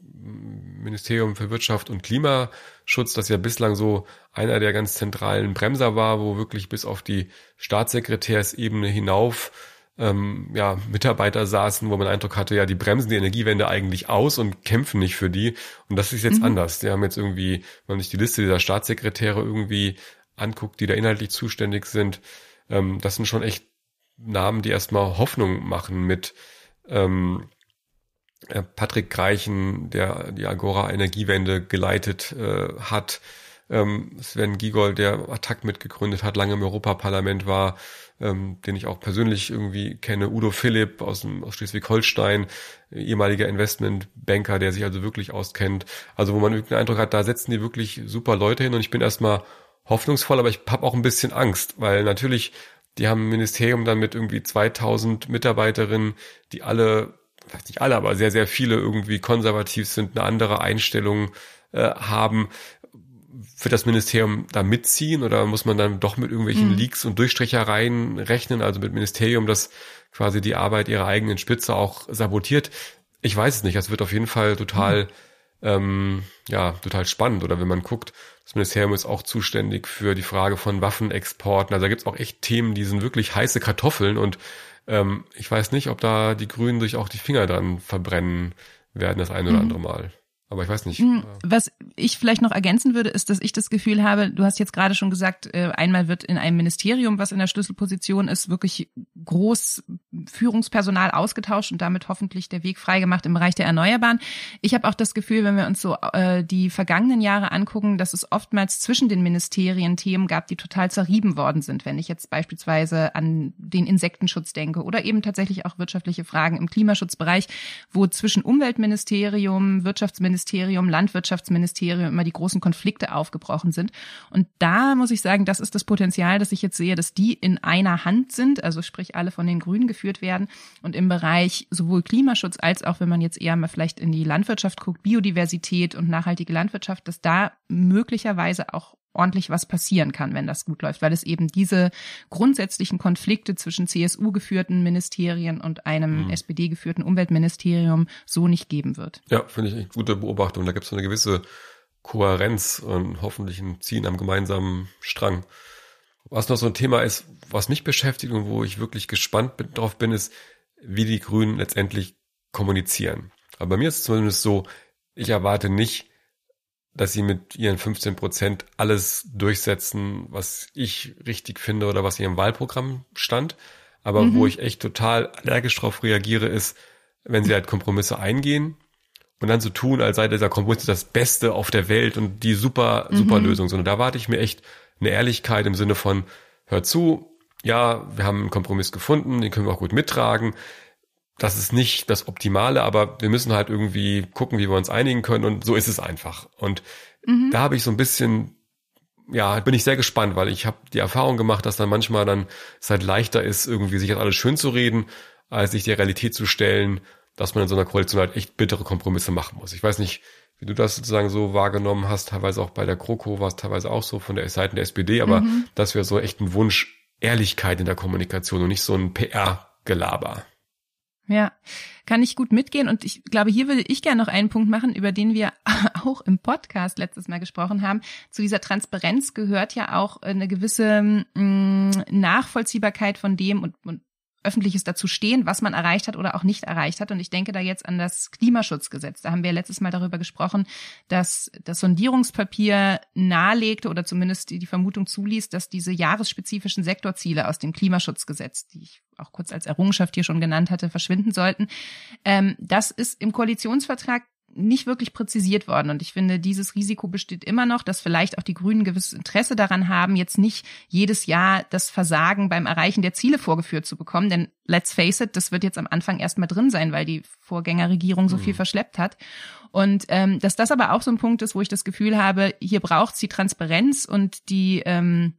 Ministerium für Wirtschaft und Klimaschutz, das ja bislang so einer der ganz zentralen Bremser war, wo wirklich bis auf die Staatssekretärsebene hinauf ähm, ja, Mitarbeiter saßen, wo man den Eindruck hatte, ja, die bremsen die Energiewende eigentlich aus und kämpfen nicht für die. Und das ist jetzt mhm. anders. Die haben jetzt irgendwie, wenn man sich die Liste dieser Staatssekretäre irgendwie anguckt, die da inhaltlich zuständig sind, ähm, das sind schon echt Namen, die erstmal Hoffnung machen mit ähm, äh, Patrick Greichen, der die Agora Energiewende geleitet äh, hat, ähm, Sven Giegol, der Attac mitgegründet hat, lange im Europaparlament war, ähm, den ich auch persönlich irgendwie kenne, Udo Philipp aus, aus Schleswig-Holstein, ehemaliger Investmentbanker, der sich also wirklich auskennt. Also wo man den Eindruck hat, da setzen die wirklich super Leute hin und ich bin erstmal hoffnungsvoll, aber ich habe auch ein bisschen Angst, weil natürlich, die haben ein Ministerium dann mit irgendwie 2000 Mitarbeiterinnen, die alle, vielleicht nicht alle, aber sehr, sehr viele irgendwie konservativ sind, eine andere Einstellung äh, haben wird das Ministerium da mitziehen oder muss man dann doch mit irgendwelchen mhm. Leaks und Durchstrichereien rechnen, also mit Ministerium, das quasi die Arbeit ihrer eigenen Spitze auch sabotiert? Ich weiß es nicht. Das wird auf jeden Fall total, mhm. ähm, ja, total spannend. Oder wenn man guckt, das Ministerium ist auch zuständig für die Frage von Waffenexporten. Also da gibt's auch echt Themen, die sind wirklich heiße Kartoffeln und ähm, ich weiß nicht, ob da die Grünen sich auch die Finger dran verbrennen werden, das ein oder mhm. andere Mal. Aber ich weiß nicht. Hm, was ich vielleicht noch ergänzen würde, ist, dass ich das Gefühl habe, du hast jetzt gerade schon gesagt, äh, einmal wird in einem Ministerium, was in der Schlüsselposition ist, wirklich groß Führungspersonal ausgetauscht und damit hoffentlich der Weg freigemacht im Bereich der Erneuerbaren. Ich habe auch das Gefühl, wenn wir uns so äh, die vergangenen Jahre angucken, dass es oftmals zwischen den Ministerien Themen gab, die total zerrieben worden sind. Wenn ich jetzt beispielsweise an den Insektenschutz denke oder eben tatsächlich auch wirtschaftliche Fragen im Klimaschutzbereich, wo zwischen Umweltministerium, Wirtschaftsministerium Finanzministerium, Landwirtschaftsministerium immer die großen Konflikte aufgebrochen sind. Und da muss ich sagen, das ist das Potenzial, das ich jetzt sehe, dass die in einer Hand sind, also sprich alle von den Grünen geführt werden und im Bereich sowohl Klimaschutz als auch, wenn man jetzt eher mal vielleicht in die Landwirtschaft guckt, Biodiversität und nachhaltige Landwirtschaft, dass da möglicherweise auch ordentlich was passieren kann, wenn das gut läuft, weil es eben diese grundsätzlichen Konflikte zwischen CSU geführten Ministerien und einem mhm. SPD geführten Umweltministerium so nicht geben wird. Ja, finde ich eine gute Beobachtung. Da gibt es eine gewisse Kohärenz und hoffentlich ein Ziehen am gemeinsamen Strang. Was noch so ein Thema ist, was mich beschäftigt und wo ich wirklich gespannt bin, drauf bin, ist, wie die Grünen letztendlich kommunizieren. Aber bei mir ist es zumindest so, ich erwarte nicht, dass sie mit ihren 15 Prozent alles durchsetzen, was ich richtig finde oder was in ihrem Wahlprogramm stand. Aber mhm. wo ich echt total allergisch drauf reagiere, ist, wenn sie halt Kompromisse eingehen und dann so tun, als sei dieser Kompromiss das Beste auf der Welt und die super, super mhm. Lösung. Sondern da warte ich mir echt eine Ehrlichkeit im Sinne von, hör zu, ja, wir haben einen Kompromiss gefunden, den können wir auch gut mittragen das ist nicht das Optimale, aber wir müssen halt irgendwie gucken, wie wir uns einigen können und so ist es einfach. Und mhm. da habe ich so ein bisschen, ja, bin ich sehr gespannt, weil ich habe die Erfahrung gemacht, dass dann manchmal dann es halt leichter ist, irgendwie sich das alles schön zu reden, als sich der Realität zu stellen, dass man in so einer Koalition halt echt bittere Kompromisse machen muss. Ich weiß nicht, wie du das sozusagen so wahrgenommen hast, teilweise auch bei der Kroko war es teilweise auch so von der Seite der SPD, aber mhm. das wäre so echt ein Wunsch, Ehrlichkeit in der Kommunikation und nicht so ein PR-Gelaber. Ja, kann ich gut mitgehen. Und ich glaube, hier würde ich gerne noch einen Punkt machen, über den wir auch im Podcast letztes Mal gesprochen haben. Zu dieser Transparenz gehört ja auch eine gewisse mh, mm, Nachvollziehbarkeit von dem und, und Öffentliches dazu stehen, was man erreicht hat oder auch nicht erreicht hat. Und ich denke da jetzt an das Klimaschutzgesetz. Da haben wir letztes Mal darüber gesprochen, dass das Sondierungspapier nahelegte oder zumindest die, die Vermutung zuließ, dass diese jahresspezifischen Sektorziele aus dem Klimaschutzgesetz, die ich auch kurz als Errungenschaft hier schon genannt hatte, verschwinden sollten. Ähm, das ist im Koalitionsvertrag nicht wirklich präzisiert worden. Und ich finde, dieses Risiko besteht immer noch, dass vielleicht auch die Grünen gewisses Interesse daran haben, jetzt nicht jedes Jahr das Versagen beim Erreichen der Ziele vorgeführt zu bekommen. Denn let's face it, das wird jetzt am Anfang erstmal drin sein, weil die Vorgängerregierung so viel mhm. verschleppt hat. Und ähm, dass das aber auch so ein Punkt ist, wo ich das Gefühl habe, hier braucht sie Transparenz und die ähm,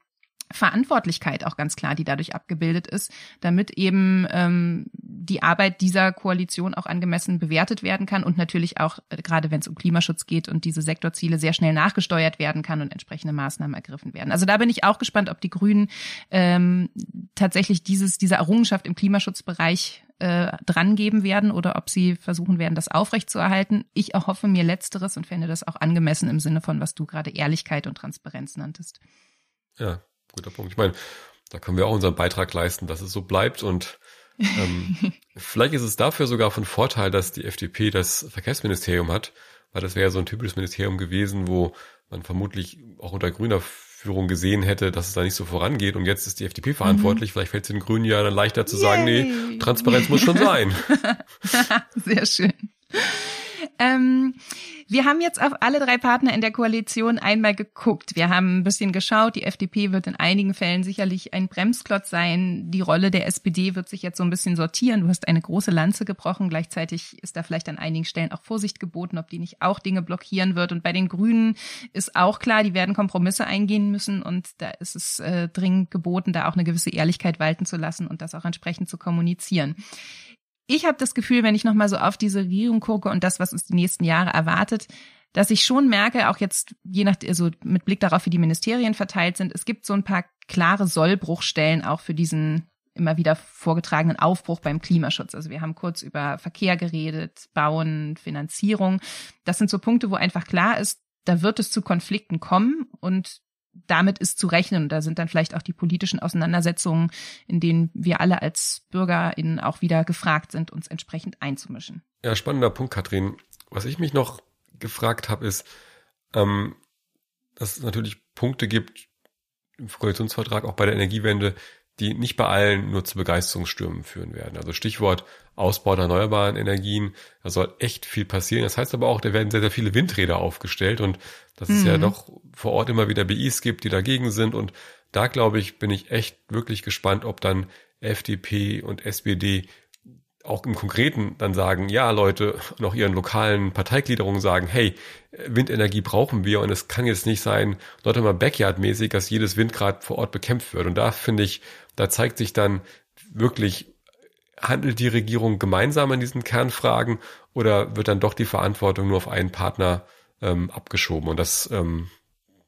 Verantwortlichkeit auch ganz klar, die dadurch abgebildet ist, damit eben ähm, die Arbeit dieser Koalition auch angemessen bewertet werden kann und natürlich auch, äh, gerade wenn es um Klimaschutz geht und diese Sektorziele sehr schnell nachgesteuert werden kann und entsprechende Maßnahmen ergriffen werden. Also da bin ich auch gespannt, ob die Grünen ähm, tatsächlich dieses, diese Errungenschaft im Klimaschutzbereich äh, dran geben werden oder ob sie versuchen werden, das aufrechtzuerhalten. Ich erhoffe mir Letzteres und fände das auch angemessen im Sinne von, was du gerade Ehrlichkeit und Transparenz nanntest. Ja, guter Punkt. Ich meine, da können wir auch unseren Beitrag leisten, dass es so bleibt und ähm, vielleicht ist es dafür sogar von Vorteil, dass die FDP das Verkehrsministerium hat, weil das wäre so ein typisches Ministerium gewesen, wo man vermutlich auch unter grüner Geschäftsführung gesehen hätte, dass es da nicht so vorangeht und jetzt ist die FDP verantwortlich. Mhm. Vielleicht fällt es den Grünen ja dann leichter zu Yay. sagen, nee, Transparenz muss schon sein. Sehr schön. Ähm, wir haben jetzt auf alle drei Partner in der Koalition einmal geguckt. Wir haben ein bisschen geschaut. Die FDP wird in einigen Fällen sicherlich ein Bremsklotz sein. Die Rolle der SPD wird sich jetzt so ein bisschen sortieren. Du hast eine große Lanze gebrochen. Gleichzeitig ist da vielleicht an einigen Stellen auch Vorsicht geboten, ob die nicht auch Dinge blockieren wird. Und bei den Grünen ist auch klar, die werden Kompromisse eingehen müssen. Und da ist es äh, dringend geboten, da auch eine gewisse Ehrlichkeit walten zu lassen und das auch entsprechend zu kommunizieren ich habe das Gefühl, wenn ich nochmal so auf diese Regierung gucke und das, was uns die nächsten Jahre erwartet, dass ich schon merke, auch jetzt je nach, also mit Blick darauf, wie die Ministerien verteilt sind, es gibt so ein paar klare Sollbruchstellen auch für diesen immer wieder vorgetragenen Aufbruch beim Klimaschutz. Also wir haben kurz über Verkehr geredet, Bauen, Finanzierung. Das sind so Punkte, wo einfach klar ist, da wird es zu Konflikten kommen und damit ist zu rechnen. Und da sind dann vielleicht auch die politischen Auseinandersetzungen, in denen wir alle als BürgerInnen auch wieder gefragt sind, uns entsprechend einzumischen. Ja, spannender Punkt, Katrin. Was ich mich noch gefragt habe, ist, ähm, dass es natürlich Punkte gibt im Koalitionsvertrag, auch bei der Energiewende, die nicht bei allen nur zu Begeisterungsstürmen führen werden. Also Stichwort Ausbau der erneuerbaren Energien, da soll echt viel passieren. Das heißt aber auch, da werden sehr, sehr viele Windräder aufgestellt und dass mhm. es ja doch vor Ort immer wieder BIs gibt, die dagegen sind. Und da glaube ich, bin ich echt wirklich gespannt, ob dann FDP und SPD auch im Konkreten dann sagen, ja Leute, und auch ihren lokalen Parteigliederungen sagen, hey, Windenergie brauchen wir und es kann jetzt nicht sein, Leute mal Backyard-mäßig, dass jedes Windgrad vor Ort bekämpft wird. Und da finde ich, da zeigt sich dann wirklich, handelt die Regierung gemeinsam an diesen Kernfragen oder wird dann doch die Verantwortung nur auf einen Partner ähm, abgeschoben? Und das ähm,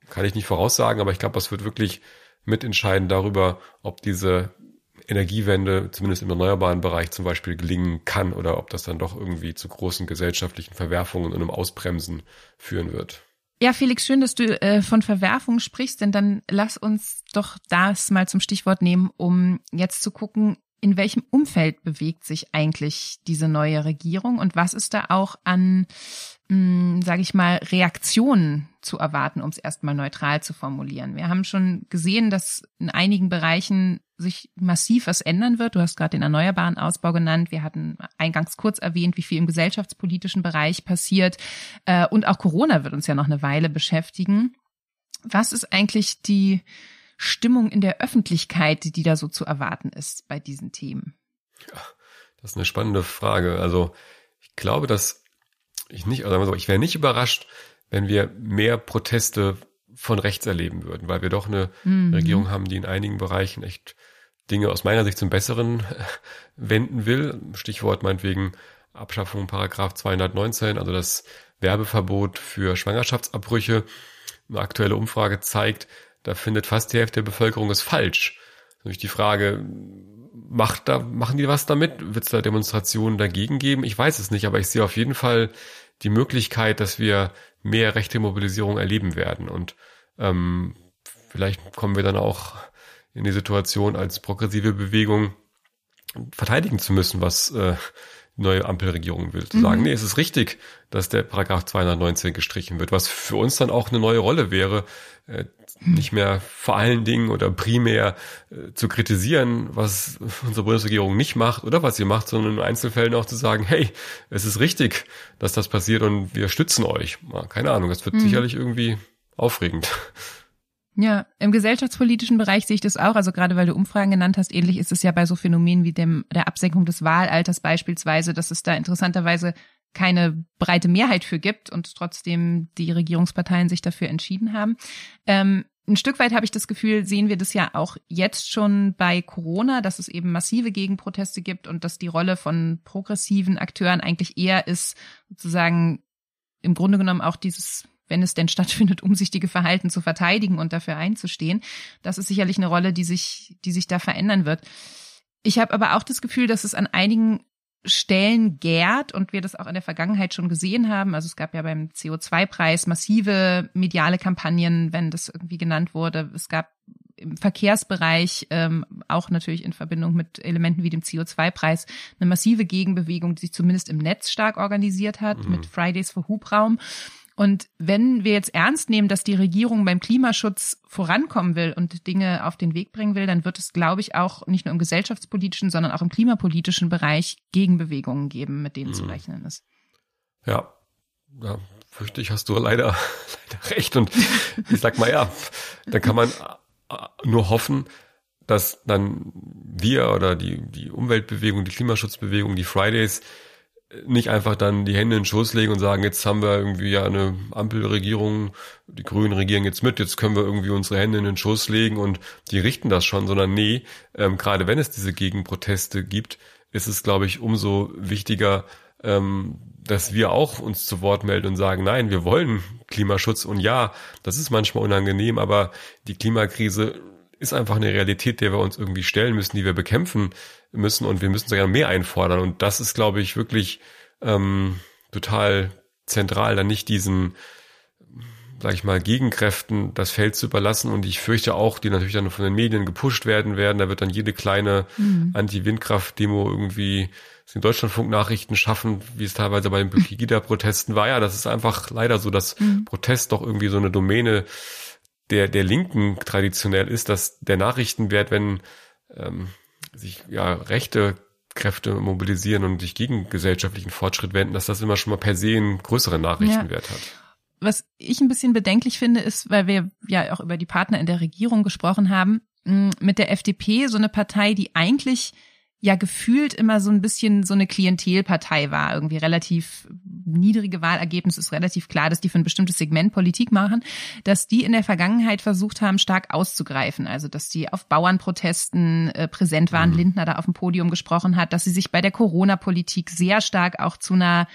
kann ich nicht voraussagen, aber ich glaube, das wird wirklich mitentscheiden darüber, ob diese Energiewende zumindest im erneuerbaren Bereich zum Beispiel gelingen kann oder ob das dann doch irgendwie zu großen gesellschaftlichen Verwerfungen und einem Ausbremsen führen wird. Ja, Felix, schön, dass du äh, von Verwerfung sprichst, denn dann lass uns doch das mal zum Stichwort nehmen, um jetzt zu gucken, in welchem Umfeld bewegt sich eigentlich diese neue Regierung und was ist da auch an, hm, sage ich mal, Reaktionen zu erwarten, um es erstmal neutral zu formulieren. Wir haben schon gesehen, dass in einigen Bereichen sich massiv was ändern wird. Du hast gerade den erneuerbaren Ausbau genannt. Wir hatten eingangs kurz erwähnt, wie viel im gesellschaftspolitischen Bereich passiert. Äh, und auch Corona wird uns ja noch eine Weile beschäftigen. Was ist eigentlich die Stimmung in der Öffentlichkeit, die da so zu erwarten ist bei diesen Themen? Das ist eine spannende Frage. Also ich glaube, dass ich nicht, also ich wäre nicht überrascht, wenn wir mehr Proteste von rechts erleben würden, weil wir doch eine mhm. Regierung haben, die in einigen Bereichen echt Dinge aus meiner Sicht zum Besseren wenden will. Stichwort meinetwegen Abschaffung Paragraph 219, also das Werbeverbot für Schwangerschaftsabbrüche. Eine aktuelle Umfrage zeigt, da findet fast die Hälfte der Bevölkerung es falsch. Nämlich die Frage, macht da, machen die was damit? Wird es da Demonstrationen dagegen geben? Ich weiß es nicht, aber ich sehe auf jeden Fall die Möglichkeit, dass wir mehr rechte Mobilisierung erleben werden. Und ähm, vielleicht kommen wir dann auch in die Situation als progressive Bewegung verteidigen zu müssen, was äh, neue Ampelregierung will. Zu mhm. sagen, nee, es ist richtig, dass der Paragraph 219 gestrichen wird, was für uns dann auch eine neue Rolle wäre, äh, nicht mehr vor allen Dingen oder primär äh, zu kritisieren, was unsere Bundesregierung nicht macht oder was sie macht, sondern in Einzelfällen auch zu sagen, hey, es ist richtig, dass das passiert und wir stützen euch. Keine Ahnung, das wird mhm. sicherlich irgendwie aufregend. Ja, im gesellschaftspolitischen Bereich sehe ich das auch. Also gerade weil du Umfragen genannt hast, ähnlich ist es ja bei so Phänomenen wie dem der Absenkung des Wahlalters beispielsweise, dass es da interessanterweise keine breite Mehrheit für gibt und trotzdem die Regierungsparteien sich dafür entschieden haben. Ähm, ein Stück weit habe ich das Gefühl, sehen wir das ja auch jetzt schon bei Corona, dass es eben massive Gegenproteste gibt und dass die Rolle von progressiven Akteuren eigentlich eher ist, sozusagen im Grunde genommen auch dieses wenn es denn stattfindet, umsichtige Verhalten zu verteidigen und dafür einzustehen. Das ist sicherlich eine Rolle, die sich, die sich da verändern wird. Ich habe aber auch das Gefühl, dass es an einigen Stellen gärt und wir das auch in der Vergangenheit schon gesehen haben. Also es gab ja beim CO2-Preis massive mediale Kampagnen, wenn das irgendwie genannt wurde. Es gab im Verkehrsbereich, ähm, auch natürlich in Verbindung mit Elementen wie dem CO2-Preis, eine massive Gegenbewegung, die sich zumindest im Netz stark organisiert hat, mhm. mit Fridays for Hubraum. Und wenn wir jetzt ernst nehmen, dass die Regierung beim Klimaschutz vorankommen will und Dinge auf den Weg bringen will, dann wird es, glaube ich, auch nicht nur im gesellschaftspolitischen, sondern auch im klimapolitischen Bereich Gegenbewegungen geben, mit denen mhm. zu rechnen ist. Ja, ja, fürchte ich, hast du leider, leider recht. Und ich sag mal, ja, da kann man nur hoffen, dass dann wir oder die, die Umweltbewegung, die Klimaschutzbewegung, die Fridays nicht einfach dann die Hände in den Schoß legen und sagen, jetzt haben wir irgendwie ja eine Ampelregierung, die Grünen regieren jetzt mit, jetzt können wir irgendwie unsere Hände in den Schoß legen und die richten das schon, sondern nee, ähm, gerade wenn es diese Gegenproteste gibt, ist es, glaube ich, umso wichtiger, ähm, dass wir auch uns zu Wort melden und sagen, nein, wir wollen Klimaschutz und ja, das ist manchmal unangenehm, aber die Klimakrise ist einfach eine Realität, der wir uns irgendwie stellen müssen, die wir bekämpfen müssen und wir müssen sogar mehr einfordern. Und das ist, glaube ich, wirklich ähm, total zentral, dann nicht diesen, sag ich mal, Gegenkräften das Feld zu überlassen. Und ich fürchte auch, die natürlich dann von den Medien gepusht werden werden. Da wird dann jede kleine mhm. Anti-Windkraft-Demo irgendwie den Deutschlandfunk-Nachrichten schaffen, wie es teilweise bei den Pegida-Protesten war. Ja, das ist einfach leider so, dass mhm. Protest doch irgendwie so eine Domäne der, der Linken traditionell ist, dass der Nachrichtenwert, wenn ähm, sich ja rechte Kräfte mobilisieren und sich gegen gesellschaftlichen Fortschritt wenden, dass das immer schon mal per se einen größeren Nachrichtenwert ja. hat. Was ich ein bisschen bedenklich finde, ist, weil wir ja auch über die Partner in der Regierung gesprochen haben, mit der FDP, so eine Partei, die eigentlich ja gefühlt immer so ein bisschen so eine Klientelpartei war, irgendwie relativ niedrige Wahlergebnisse ist relativ klar, dass die für ein bestimmtes Segment Politik machen, dass die in der Vergangenheit versucht haben, stark auszugreifen, also dass die auf Bauernprotesten äh, präsent waren, mhm. Lindner da auf dem Podium gesprochen hat, dass sie sich bei der Corona-Politik sehr stark auch zu einer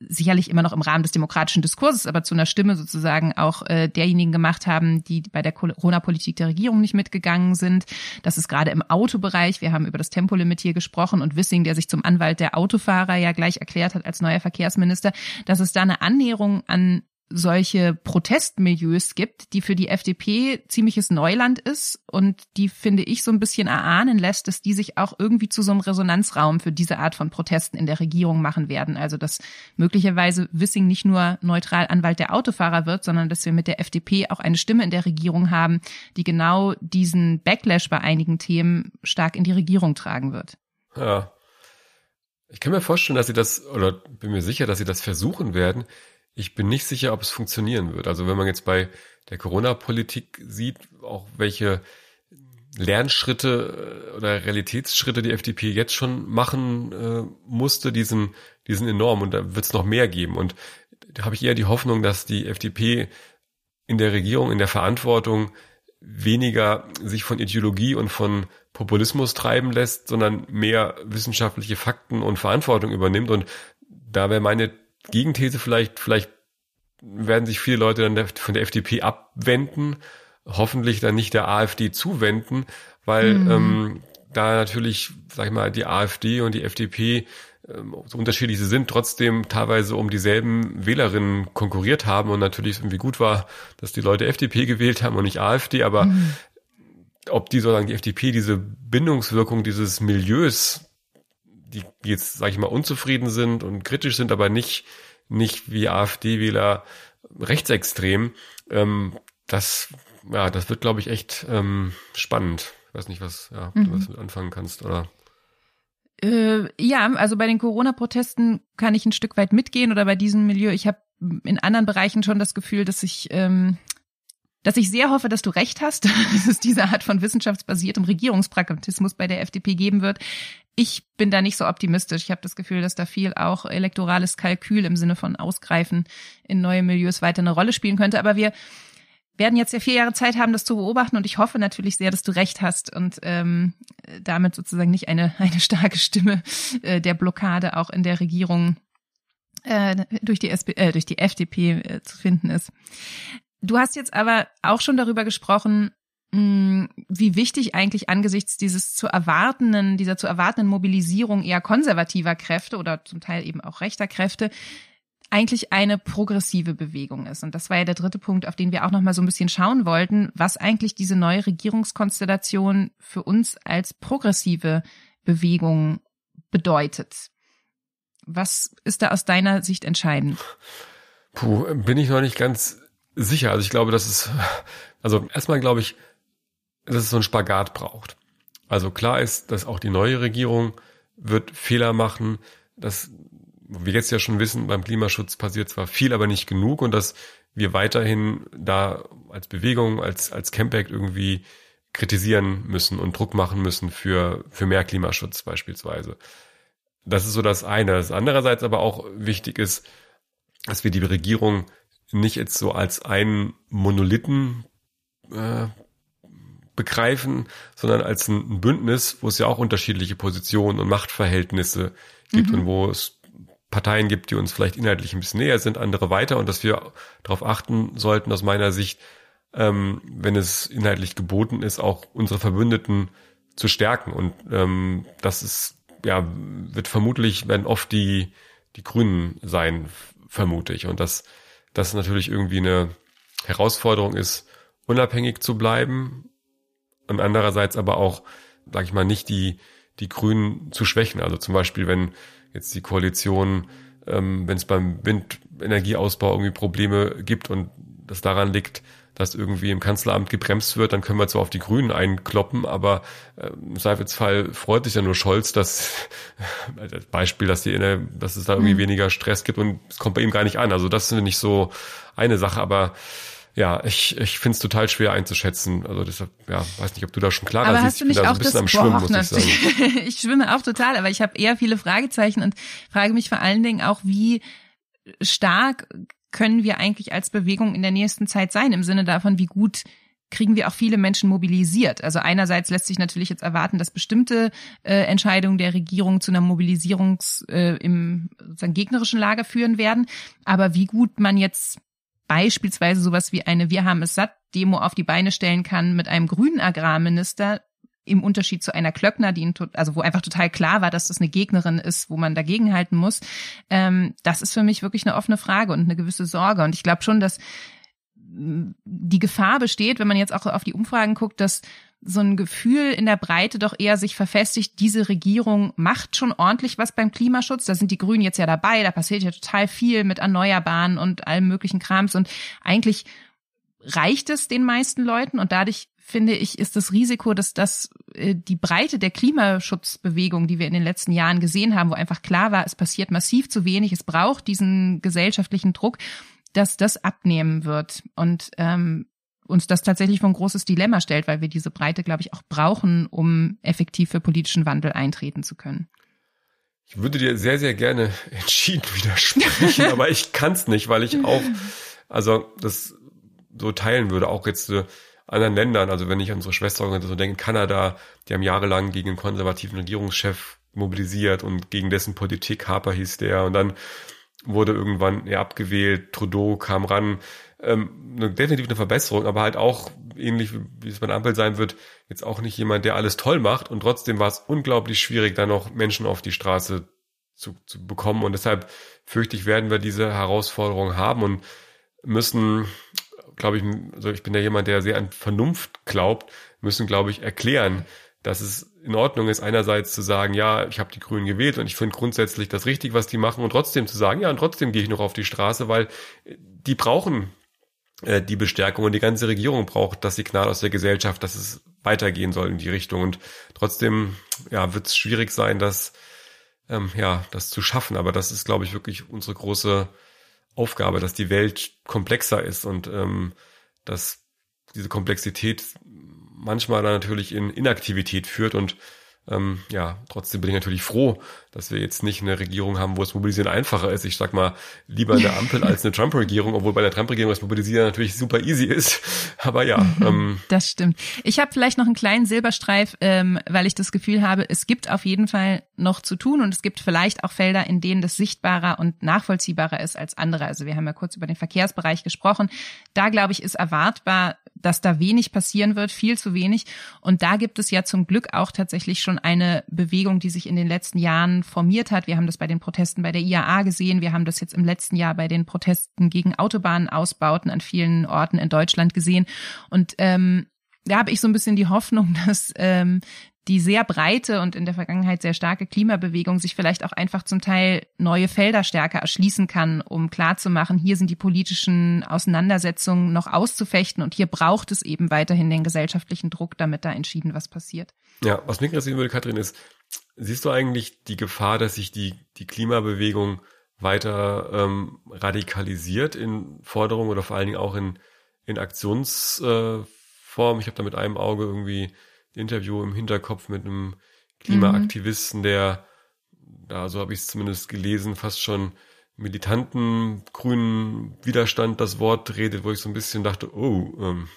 sicherlich immer noch im Rahmen des demokratischen Diskurses, aber zu einer Stimme sozusagen auch äh, derjenigen gemacht haben, die bei der Corona-Politik der Regierung nicht mitgegangen sind. Das ist gerade im Autobereich. Wir haben über das Tempolimit hier gesprochen und Wissing, der sich zum Anwalt der Autofahrer ja gleich erklärt hat als neuer Verkehrsminister, dass es da eine Annäherung an solche Protestmilieus gibt, die für die FDP ziemliches Neuland ist und die, finde ich, so ein bisschen erahnen lässt, dass die sich auch irgendwie zu so einem Resonanzraum für diese Art von Protesten in der Regierung machen werden. Also dass möglicherweise Wissing nicht nur neutral Anwalt der Autofahrer wird, sondern dass wir mit der FDP auch eine Stimme in der Regierung haben, die genau diesen Backlash bei einigen Themen stark in die Regierung tragen wird. Ja. Ich kann mir vorstellen, dass sie das, oder bin mir sicher, dass sie das versuchen werden. Ich bin nicht sicher, ob es funktionieren wird. Also wenn man jetzt bei der Corona-Politik sieht, auch welche Lernschritte äh, oder Realitätsschritte die FDP jetzt schon machen äh, musste, diesen, diesen enorm und da wird es noch mehr geben. Und da habe ich eher die Hoffnung, dass die FDP in der Regierung, in der Verantwortung weniger sich von Ideologie und von Populismus treiben lässt, sondern mehr wissenschaftliche Fakten und Verantwortung übernimmt. Und da wäre meine Gegenthese vielleicht, vielleicht werden sich viele Leute dann von der FDP abwenden, hoffentlich dann nicht der AfD zuwenden, weil mhm. ähm, da natürlich, sag ich mal, die AfD und die FDP ähm, so unterschiedlich sie sind, trotzdem teilweise um dieselben Wählerinnen konkurriert haben und natürlich irgendwie gut war, dass die Leute FDP gewählt haben und nicht AfD, aber mhm. ob die sozusagen die FDP diese Bindungswirkung dieses Milieus die jetzt, sage ich mal, unzufrieden sind und kritisch sind, aber nicht, nicht wie AfD-Wähler rechtsextrem. Ähm, das, ja, das wird, glaube ich, echt ähm, spannend. Ich weiß nicht, was, ja, mhm. du was mit anfangen kannst, oder? Äh, ja, also bei den Corona-Protesten kann ich ein Stück weit mitgehen oder bei diesem Milieu. Ich habe in anderen Bereichen schon das Gefühl, dass ich ähm, dass ich sehr hoffe, dass du recht hast, dass es diese Art von wissenschaftsbasiertem Regierungspragmatismus bei der FDP geben wird. Ich bin da nicht so optimistisch. Ich habe das Gefühl, dass da viel auch elektorales Kalkül im Sinne von Ausgreifen in neue Milieus weiter eine Rolle spielen könnte. Aber wir werden jetzt ja vier Jahre Zeit haben, das zu beobachten und ich hoffe natürlich sehr, dass du recht hast und ähm, damit sozusagen nicht eine, eine starke Stimme äh, der Blockade auch in der Regierung äh, durch die, SP, äh, durch die FDP äh, zu finden ist. Du hast jetzt aber auch schon darüber gesprochen, mm, wie wichtig eigentlich angesichts dieses zu erwartenden, dieser zu erwartenden Mobilisierung eher konservativer Kräfte oder zum Teil eben auch rechter Kräfte eigentlich eine progressive Bewegung ist. Und das war ja der dritte Punkt, auf den wir auch noch mal so ein bisschen schauen wollten, was eigentlich diese neue Regierungskonstellation für uns als progressive Bewegung bedeutet. Was ist da aus deiner Sicht entscheidend? Puh, bin ich noch nicht ganz sicher. Also ich glaube, dass es, also erstmal glaube ich, dass es so ein Spagat braucht. Also klar ist, dass auch die neue Regierung wird Fehler machen. Das, wir jetzt ja schon wissen, beim Klimaschutz passiert zwar viel, aber nicht genug und dass wir weiterhin da als Bewegung, als, als Campact irgendwie kritisieren müssen und Druck machen müssen für, für mehr Klimaschutz beispielsweise. Das ist so das eine. Das andererseits aber auch wichtig ist, dass wir die Regierung nicht jetzt so als einen Monolithen äh, begreifen, sondern als ein Bündnis, wo es ja auch unterschiedliche Positionen und Machtverhältnisse gibt mhm. und wo es Parteien gibt, die uns vielleicht inhaltlich ein bisschen näher sind, andere weiter und dass wir darauf achten sollten, aus meiner Sicht, ähm, wenn es inhaltlich geboten ist, auch unsere Verbündeten zu stärken. Und ähm, das ist, ja, wird vermutlich, werden oft die, die Grünen sein, vermute ich. Und dass das natürlich irgendwie eine Herausforderung ist, unabhängig zu bleiben und andererseits aber auch, sag ich mal, nicht die, die Grünen zu schwächen. Also zum Beispiel, wenn jetzt die Koalition, ähm, wenn es beim Windenergieausbau irgendwie Probleme gibt und das daran liegt, dass irgendwie im Kanzleramt gebremst wird, dann können wir zwar auf die Grünen einkloppen, aber äh, im Zweifelsfall freut sich ja nur Scholz, dass das Beispiel, dass, die, dass es da irgendwie mhm. weniger Stress gibt und es kommt bei ihm gar nicht an. Also das ist nicht so eine Sache, aber ja, ich, ich finde es total schwer einzuschätzen. Also deshalb, ja, weiß nicht, ob du da schon klarer aber siehst. Hast du nicht ich auch so ein bisschen das, am Schwimmen, boah, muss ich sagen. ich schwimme auch total, aber ich habe eher viele Fragezeichen und frage mich vor allen Dingen auch, wie stark können wir eigentlich als Bewegung in der nächsten Zeit sein, im Sinne davon, wie gut kriegen wir auch viele Menschen mobilisiert. Also einerseits lässt sich natürlich jetzt erwarten, dass bestimmte äh, Entscheidungen der Regierung zu einer Mobilisierungs äh, im sozusagen gegnerischen Lager führen werden. Aber wie gut man jetzt beispielsweise sowas wie eine Wir haben es satt Demo auf die Beine stellen kann mit einem grünen Agrarminister, im Unterschied zu einer Klöckner, die also wo einfach total klar war, dass das eine Gegnerin ist, wo man dagegenhalten muss, ähm, das ist für mich wirklich eine offene Frage und eine gewisse Sorge. Und ich glaube schon, dass die Gefahr besteht, wenn man jetzt auch auf die Umfragen guckt, dass so ein Gefühl in der Breite doch eher sich verfestigt, diese Regierung macht schon ordentlich was beim Klimaschutz. Da sind die Grünen jetzt ja dabei, da passiert ja total viel mit Erneuerbaren und allem möglichen Krams und eigentlich reicht es den meisten Leuten und dadurch finde ich, ist das Risiko, dass das äh, die Breite der Klimaschutzbewegung, die wir in den letzten Jahren gesehen haben, wo einfach klar war, es passiert massiv zu wenig, es braucht diesen gesellschaftlichen Druck, dass das abnehmen wird. Und ähm, uns das tatsächlich vor ein großes Dilemma stellt, weil wir diese Breite, glaube ich, auch brauchen, um effektiv für politischen Wandel eintreten zu können. Ich würde dir sehr, sehr gerne entschieden widersprechen, aber ich kann es nicht, weil ich auch, also das so teilen würde, auch jetzt anderen Ländern, also wenn ich an unsere Schwesterorganisation denke, Kanada, die haben jahrelang gegen einen konservativen Regierungschef mobilisiert und gegen dessen Politik, Harper hieß der, und dann wurde irgendwann er abgewählt, Trudeau kam ran, ähm, eine, definitiv eine Verbesserung, aber halt auch ähnlich wie es bei der Ampel sein wird, jetzt auch nicht jemand, der alles toll macht. Und trotzdem war es unglaublich schwierig, da noch Menschen auf die Straße zu, zu bekommen. Und deshalb fürchte ich, werden wir diese Herausforderung haben und müssen glaube ich, also ich bin ja jemand, der sehr an Vernunft glaubt, müssen, glaube ich, erklären, dass es in Ordnung ist, einerseits zu sagen, ja, ich habe die Grünen gewählt und ich finde grundsätzlich das richtig, was die machen, und trotzdem zu sagen, ja, und trotzdem gehe ich noch auf die Straße, weil die brauchen äh, die Bestärkung und die ganze Regierung braucht das Signal aus der Gesellschaft, dass es weitergehen soll in die Richtung. Und trotzdem, ja, wird es schwierig sein, das, ähm, ja, das zu schaffen. Aber das ist, glaube ich, wirklich unsere große Aufgabe, dass die Welt komplexer ist und ähm, dass diese Komplexität manchmal dann natürlich in Inaktivität führt und ähm, ja, trotzdem bin ich natürlich froh, dass wir jetzt nicht eine Regierung haben, wo es Mobilisieren einfacher ist. Ich sag mal, lieber eine Ampel als eine Trump-Regierung, obwohl bei der Trump-Regierung das Mobilisieren natürlich super easy ist. Aber ja. Ähm, das stimmt. Ich habe vielleicht noch einen kleinen Silberstreif, ähm, weil ich das Gefühl habe, es gibt auf jeden Fall noch zu tun und es gibt vielleicht auch Felder, in denen das sichtbarer und nachvollziehbarer ist als andere. Also wir haben ja kurz über den Verkehrsbereich gesprochen. Da, glaube ich, ist erwartbar, dass da wenig passieren wird, viel zu wenig. Und da gibt es ja zum Glück auch tatsächlich schon eine Bewegung, die sich in den letzten Jahren formiert hat. Wir haben das bei den Protesten bei der IAA gesehen. Wir haben das jetzt im letzten Jahr bei den Protesten gegen Autobahnausbauten an vielen Orten in Deutschland gesehen. Und ähm, da habe ich so ein bisschen die Hoffnung, dass ähm, die sehr breite und in der Vergangenheit sehr starke Klimabewegung sich vielleicht auch einfach zum Teil neue Felder stärker erschließen kann, um klarzumachen, hier sind die politischen Auseinandersetzungen noch auszufechten und hier braucht es eben weiterhin den gesellschaftlichen Druck, damit da entschieden was passiert. Ja, was mich interessieren würde, Katrin, ist, siehst du eigentlich die Gefahr, dass sich die, die Klimabewegung weiter ähm, radikalisiert in Forderungen oder vor allen Dingen auch in, in Aktionsform? Äh, ich habe da mit einem Auge irgendwie Interview im Hinterkopf mit einem Klimaaktivisten, mhm. der, da so habe ich es zumindest gelesen, fast schon militanten grünen Widerstand das Wort redet, wo ich so ein bisschen dachte, oh, ähm,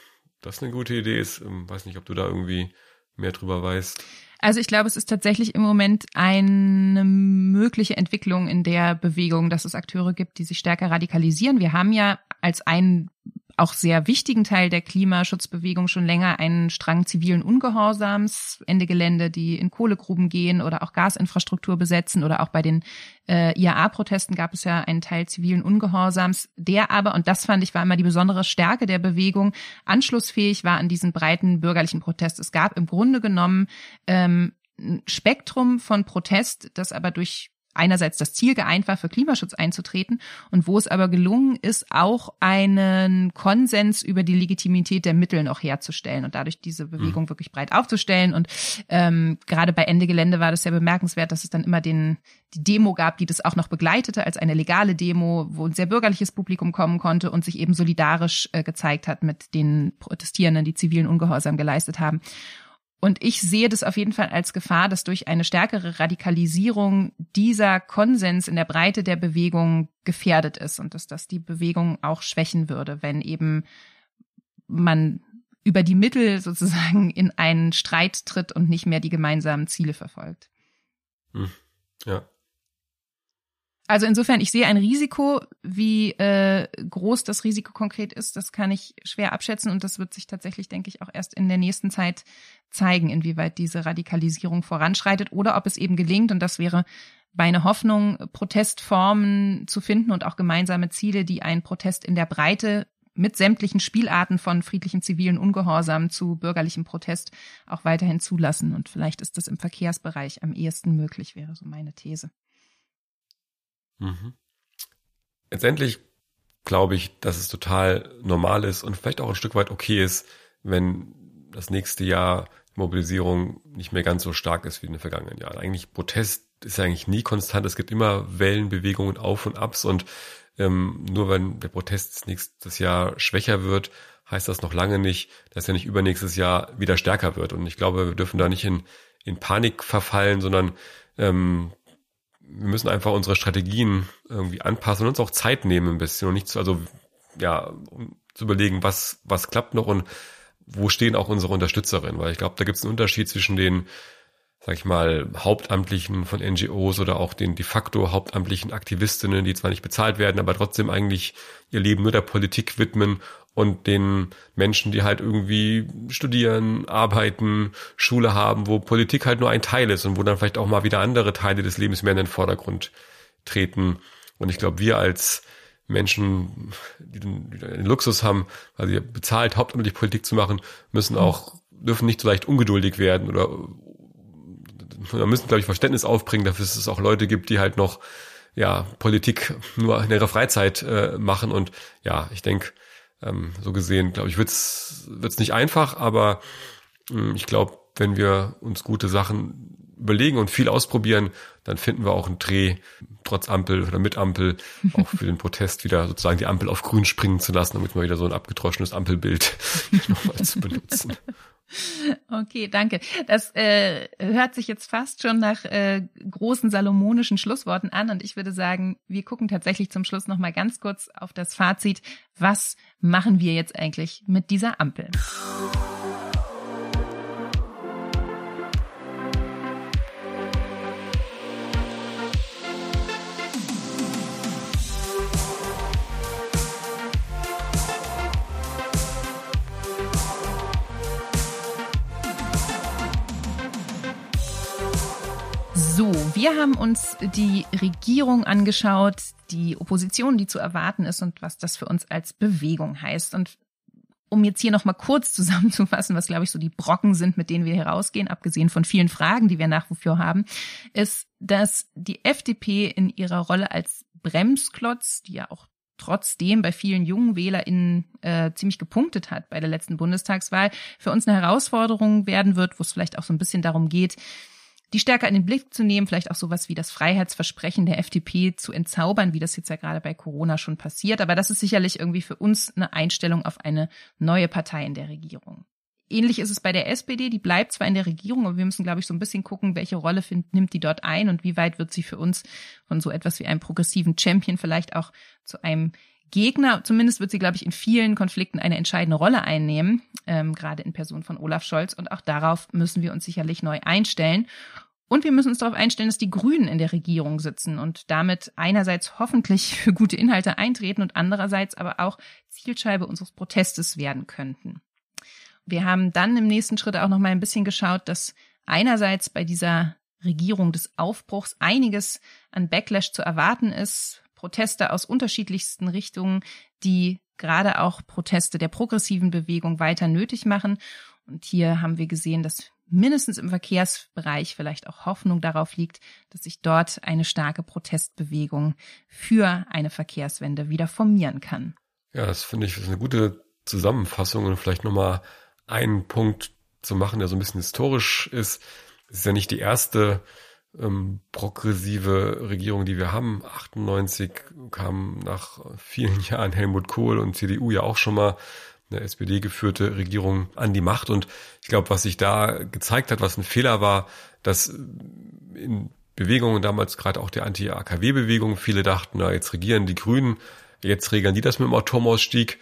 das eine gute Idee ist. Ähm, weiß nicht, ob du da irgendwie mehr drüber weißt. Also ich glaube, es ist tatsächlich im Moment eine mögliche Entwicklung in der Bewegung, dass es Akteure gibt, die sich stärker radikalisieren. Wir haben ja als ein auch sehr wichtigen Teil der Klimaschutzbewegung schon länger einen Strang zivilen Ungehorsams, Ende Gelände, die in Kohlegruben gehen oder auch Gasinfrastruktur besetzen oder auch bei den äh, IAA-Protesten gab es ja einen Teil zivilen Ungehorsams, der aber, und das fand ich war immer die besondere Stärke der Bewegung, anschlussfähig war an diesen breiten bürgerlichen Protest. Es gab im Grunde genommen ähm, ein Spektrum von Protest, das aber durch einerseits das Ziel geeint war, für Klimaschutz einzutreten und wo es aber gelungen ist, auch einen Konsens über die Legitimität der Mittel noch herzustellen und dadurch diese Bewegung mhm. wirklich breit aufzustellen. Und ähm, gerade bei Ende Gelände war das sehr bemerkenswert, dass es dann immer den die Demo gab, die das auch noch begleitete als eine legale Demo, wo ein sehr bürgerliches Publikum kommen konnte und sich eben solidarisch äh, gezeigt hat mit den Protestierenden, die zivilen Ungehorsam geleistet haben. Und ich sehe das auf jeden Fall als Gefahr, dass durch eine stärkere Radikalisierung dieser Konsens in der Breite der Bewegung gefährdet ist und dass das die Bewegung auch schwächen würde, wenn eben man über die Mittel sozusagen in einen Streit tritt und nicht mehr die gemeinsamen Ziele verfolgt. Hm. Ja. Also insofern, ich sehe ein Risiko. Wie äh, groß das Risiko konkret ist, das kann ich schwer abschätzen und das wird sich tatsächlich, denke ich, auch erst in der nächsten Zeit zeigen, inwieweit diese Radikalisierung voranschreitet oder ob es eben gelingt, und das wäre meine Hoffnung, Protestformen zu finden und auch gemeinsame Ziele, die einen Protest in der Breite mit sämtlichen Spielarten von friedlichem zivilen Ungehorsam zu bürgerlichem Protest auch weiterhin zulassen. Und vielleicht ist das im Verkehrsbereich am ehesten möglich, wäre so meine These. Mhm. Letztendlich glaube ich, dass es total normal ist und vielleicht auch ein Stück weit okay ist, wenn das nächste Jahr Mobilisierung nicht mehr ganz so stark ist wie in den vergangenen Jahren. Eigentlich Protest ist ja eigentlich nie konstant. Es gibt immer Wellenbewegungen auf und abs und ähm, nur wenn der Protest nächstes Jahr schwächer wird, heißt das noch lange nicht, dass er nicht übernächstes Jahr wieder stärker wird. Und ich glaube, wir dürfen da nicht in, in Panik verfallen, sondern ähm, wir müssen einfach unsere Strategien irgendwie anpassen und uns auch Zeit nehmen ein bisschen und nicht zu, also ja, um zu überlegen, was, was klappt noch und wo stehen auch unsere Unterstützerinnen, weil ich glaube, da gibt es einen Unterschied zwischen den, sag ich mal, Hauptamtlichen von NGOs oder auch den de facto hauptamtlichen Aktivistinnen, die zwar nicht bezahlt werden, aber trotzdem eigentlich ihr Leben nur der Politik widmen und den Menschen, die halt irgendwie studieren, arbeiten, Schule haben, wo Politik halt nur ein Teil ist und wo dann vielleicht auch mal wieder andere Teile des Lebens mehr in den Vordergrund treten. Und ich glaube, wir als Menschen, die den, Luxus haben, weil sie bezahlt, hauptamtlich Politik zu machen, müssen auch, dürfen nicht so leicht ungeduldig werden oder, oder müssen, glaube ich, Verständnis aufbringen, dafür, dass es auch Leute gibt, die halt noch ja, Politik nur in ihrer Freizeit äh, machen. Und ja, ich denke, ähm, so gesehen, glaube ich, wird's wird's nicht einfach, aber ähm, ich glaube, wenn wir uns gute Sachen überlegen und viel ausprobieren, dann finden wir auch einen Dreh, trotz Ampel oder mit Ampel, auch für den Protest wieder sozusagen die Ampel auf grün springen zu lassen, damit wir wieder so ein abgetroschenes Ampelbild nochmal zu benutzen. Okay, danke. Das äh, hört sich jetzt fast schon nach äh, großen salomonischen Schlussworten an und ich würde sagen, wir gucken tatsächlich zum Schluss noch mal ganz kurz auf das Fazit. Was machen wir jetzt eigentlich mit dieser Ampel? So, wir haben uns die Regierung angeschaut, die Opposition, die zu erwarten ist und was das für uns als Bewegung heißt. Und um jetzt hier nochmal kurz zusammenzufassen, was glaube ich so die Brocken sind, mit denen wir hier rausgehen, abgesehen von vielen Fragen, die wir nach wie vor haben, ist, dass die FDP in ihrer Rolle als Bremsklotz, die ja auch trotzdem bei vielen jungen WählerInnen äh, ziemlich gepunktet hat bei der letzten Bundestagswahl, für uns eine Herausforderung werden wird, wo es vielleicht auch so ein bisschen darum geht, die stärker in den Blick zu nehmen, vielleicht auch sowas wie das Freiheitsversprechen der FDP zu entzaubern, wie das jetzt ja gerade bei Corona schon passiert. Aber das ist sicherlich irgendwie für uns eine Einstellung auf eine neue Partei in der Regierung. Ähnlich ist es bei der SPD, die bleibt zwar in der Regierung, aber wir müssen, glaube ich, so ein bisschen gucken, welche Rolle find, nimmt die dort ein und wie weit wird sie für uns von so etwas wie einem progressiven Champion vielleicht auch zu einem Gegner, zumindest wird sie, glaube ich, in vielen Konflikten eine entscheidende Rolle einnehmen, ähm, gerade in Person von Olaf Scholz. Und auch darauf müssen wir uns sicherlich neu einstellen. Und wir müssen uns darauf einstellen, dass die Grünen in der Regierung sitzen und damit einerseits hoffentlich für gute Inhalte eintreten und andererseits aber auch Zielscheibe unseres Protestes werden könnten. Wir haben dann im nächsten Schritt auch noch mal ein bisschen geschaut, dass einerseits bei dieser Regierung des Aufbruchs einiges an Backlash zu erwarten ist, Proteste aus unterschiedlichsten Richtungen, die gerade auch Proteste der progressiven Bewegung weiter nötig machen. Und hier haben wir gesehen, dass mindestens im Verkehrsbereich vielleicht auch Hoffnung darauf liegt, dass sich dort eine starke Protestbewegung für eine Verkehrswende wieder formieren kann. Ja, das finde ich eine gute Zusammenfassung und vielleicht nochmal einen Punkt zu machen, der so ein bisschen historisch ist. Es ist ja nicht die erste ähm, progressive Regierung, die wir haben. 98 kam nach vielen Jahren Helmut Kohl und CDU ja auch schon mal eine SPD geführte Regierung an die Macht. Und ich glaube, was sich da gezeigt hat, was ein Fehler war, dass in Bewegungen damals gerade auch der Anti-AKW-Bewegung viele dachten, na, jetzt regieren die Grünen, jetzt regeln die das mit dem Atomausstieg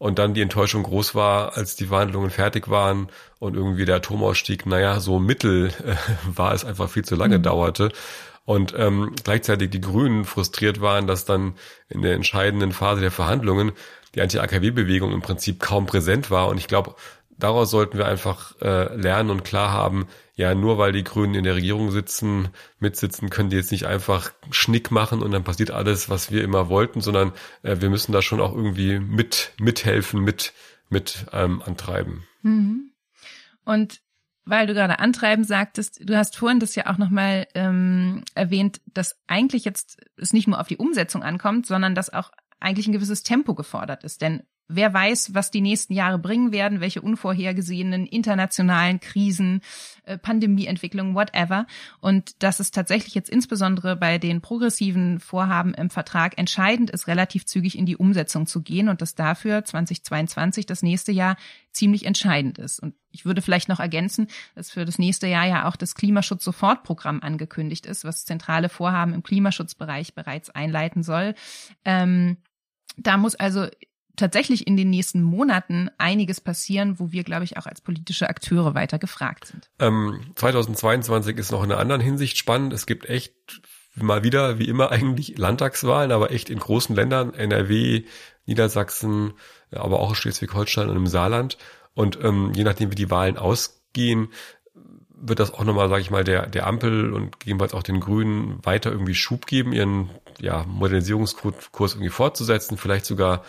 und dann die Enttäuschung groß war, als die Verhandlungen fertig waren und irgendwie der Atomausstieg, naja, so mittel äh, war es einfach viel zu lange mhm. dauerte. Und ähm, gleichzeitig die Grünen frustriert waren, dass dann in der entscheidenden Phase der Verhandlungen die Anti-AKW-Bewegung im Prinzip kaum präsent war. Und ich glaube, daraus sollten wir einfach äh, lernen und klar haben, ja, nur weil die Grünen in der Regierung sitzen, mitsitzen, können die jetzt nicht einfach Schnick machen und dann passiert alles, was wir immer wollten, sondern äh, wir müssen da schon auch irgendwie mit mithelfen, mit mit ähm, antreiben. Mhm. Und weil du gerade antreiben sagtest, du hast vorhin das ja auch nochmal ähm, erwähnt, dass eigentlich jetzt es nicht nur auf die Umsetzung ankommt, sondern dass auch eigentlich ein gewisses Tempo gefordert ist. Denn Wer weiß, was die nächsten Jahre bringen werden, welche unvorhergesehenen internationalen Krisen, äh, Pandemieentwicklungen, whatever. Und dass es tatsächlich jetzt insbesondere bei den progressiven Vorhaben im Vertrag entscheidend ist, relativ zügig in die Umsetzung zu gehen und dass dafür 2022 das nächste Jahr ziemlich entscheidend ist. Und ich würde vielleicht noch ergänzen, dass für das nächste Jahr ja auch das Klimaschutz-Sofortprogramm angekündigt ist, was zentrale Vorhaben im Klimaschutzbereich bereits einleiten soll. Ähm, da muss also tatsächlich in den nächsten Monaten einiges passieren, wo wir, glaube ich, auch als politische Akteure weiter gefragt sind. Ähm, 2022 ist noch in einer anderen Hinsicht spannend. Es gibt echt mal wieder, wie immer eigentlich, Landtagswahlen, aber echt in großen Ländern, NRW, Niedersachsen, aber auch Schleswig-Holstein und im Saarland. Und ähm, je nachdem, wie die Wahlen ausgehen, wird das auch nochmal, sage ich mal, der, der Ampel und gegebenenfalls auch den Grünen weiter irgendwie Schub geben, ihren ja, Modernisierungskurs irgendwie fortzusetzen, vielleicht sogar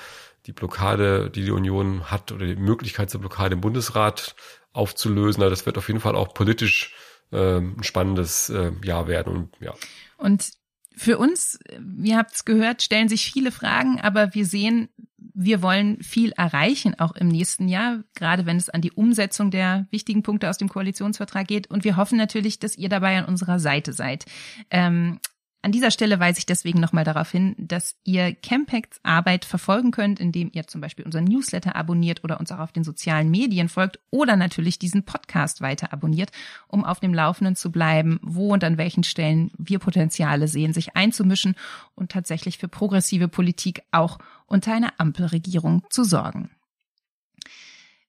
die Blockade, die die Union hat oder die Möglichkeit zur Blockade im Bundesrat aufzulösen. Also das wird auf jeden Fall auch politisch äh, ein spannendes äh, Jahr werden. Und, ja. und für uns, ihr habt es gehört, stellen sich viele Fragen, aber wir sehen, wir wollen viel erreichen, auch im nächsten Jahr, gerade wenn es an die Umsetzung der wichtigen Punkte aus dem Koalitionsvertrag geht. Und wir hoffen natürlich, dass ihr dabei an unserer Seite seid. Ähm, an dieser Stelle weise ich deswegen nochmal darauf hin, dass ihr Campacts Arbeit verfolgen könnt, indem ihr zum Beispiel unseren Newsletter abonniert oder uns auch auf den sozialen Medien folgt oder natürlich diesen Podcast weiter abonniert, um auf dem Laufenden zu bleiben, wo und an welchen Stellen wir Potenziale sehen, sich einzumischen und tatsächlich für progressive Politik auch unter einer Ampelregierung zu sorgen.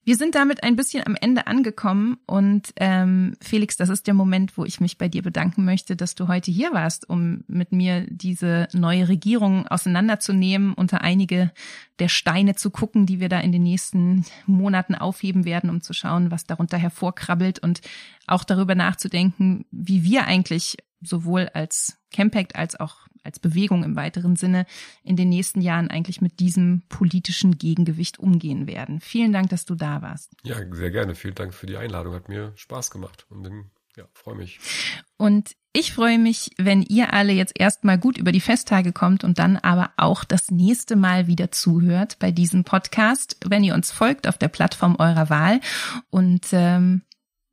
Wir sind damit ein bisschen am Ende angekommen und ähm, Felix, das ist der Moment, wo ich mich bei dir bedanken möchte, dass du heute hier warst, um mit mir diese neue Regierung auseinanderzunehmen, unter einige der Steine zu gucken, die wir da in den nächsten Monaten aufheben werden, um zu schauen, was darunter hervorkrabbelt und auch darüber nachzudenken, wie wir eigentlich sowohl als Campact als auch als Bewegung im weiteren Sinne in den nächsten Jahren eigentlich mit diesem politischen Gegengewicht umgehen werden. Vielen Dank, dass du da warst. Ja, sehr gerne. Vielen Dank für die Einladung. Hat mir Spaß gemacht und bin, ja, freue mich. Und ich freue mich, wenn ihr alle jetzt erstmal gut über die Festtage kommt und dann aber auch das nächste Mal wieder zuhört bei diesem Podcast, wenn ihr uns folgt auf der Plattform eurer Wahl und ähm,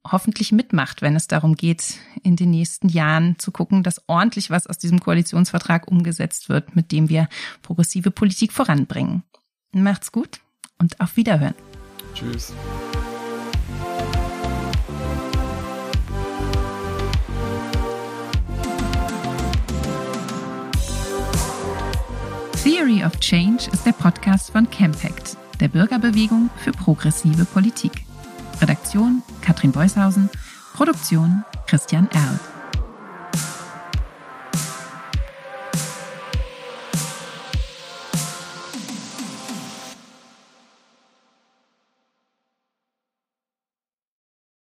hoffentlich mitmacht, wenn es darum geht, in den nächsten Jahren zu gucken, dass ordentlich was aus diesem Koalitionsvertrag umgesetzt wird, mit dem wir progressive Politik voranbringen. Macht's gut und auf Wiederhören. Tschüss. Theory of Change ist der Podcast von Campact, der Bürgerbewegung für progressive Politik. Redaktion Katrin Beushausen, Produktion Christian Erl.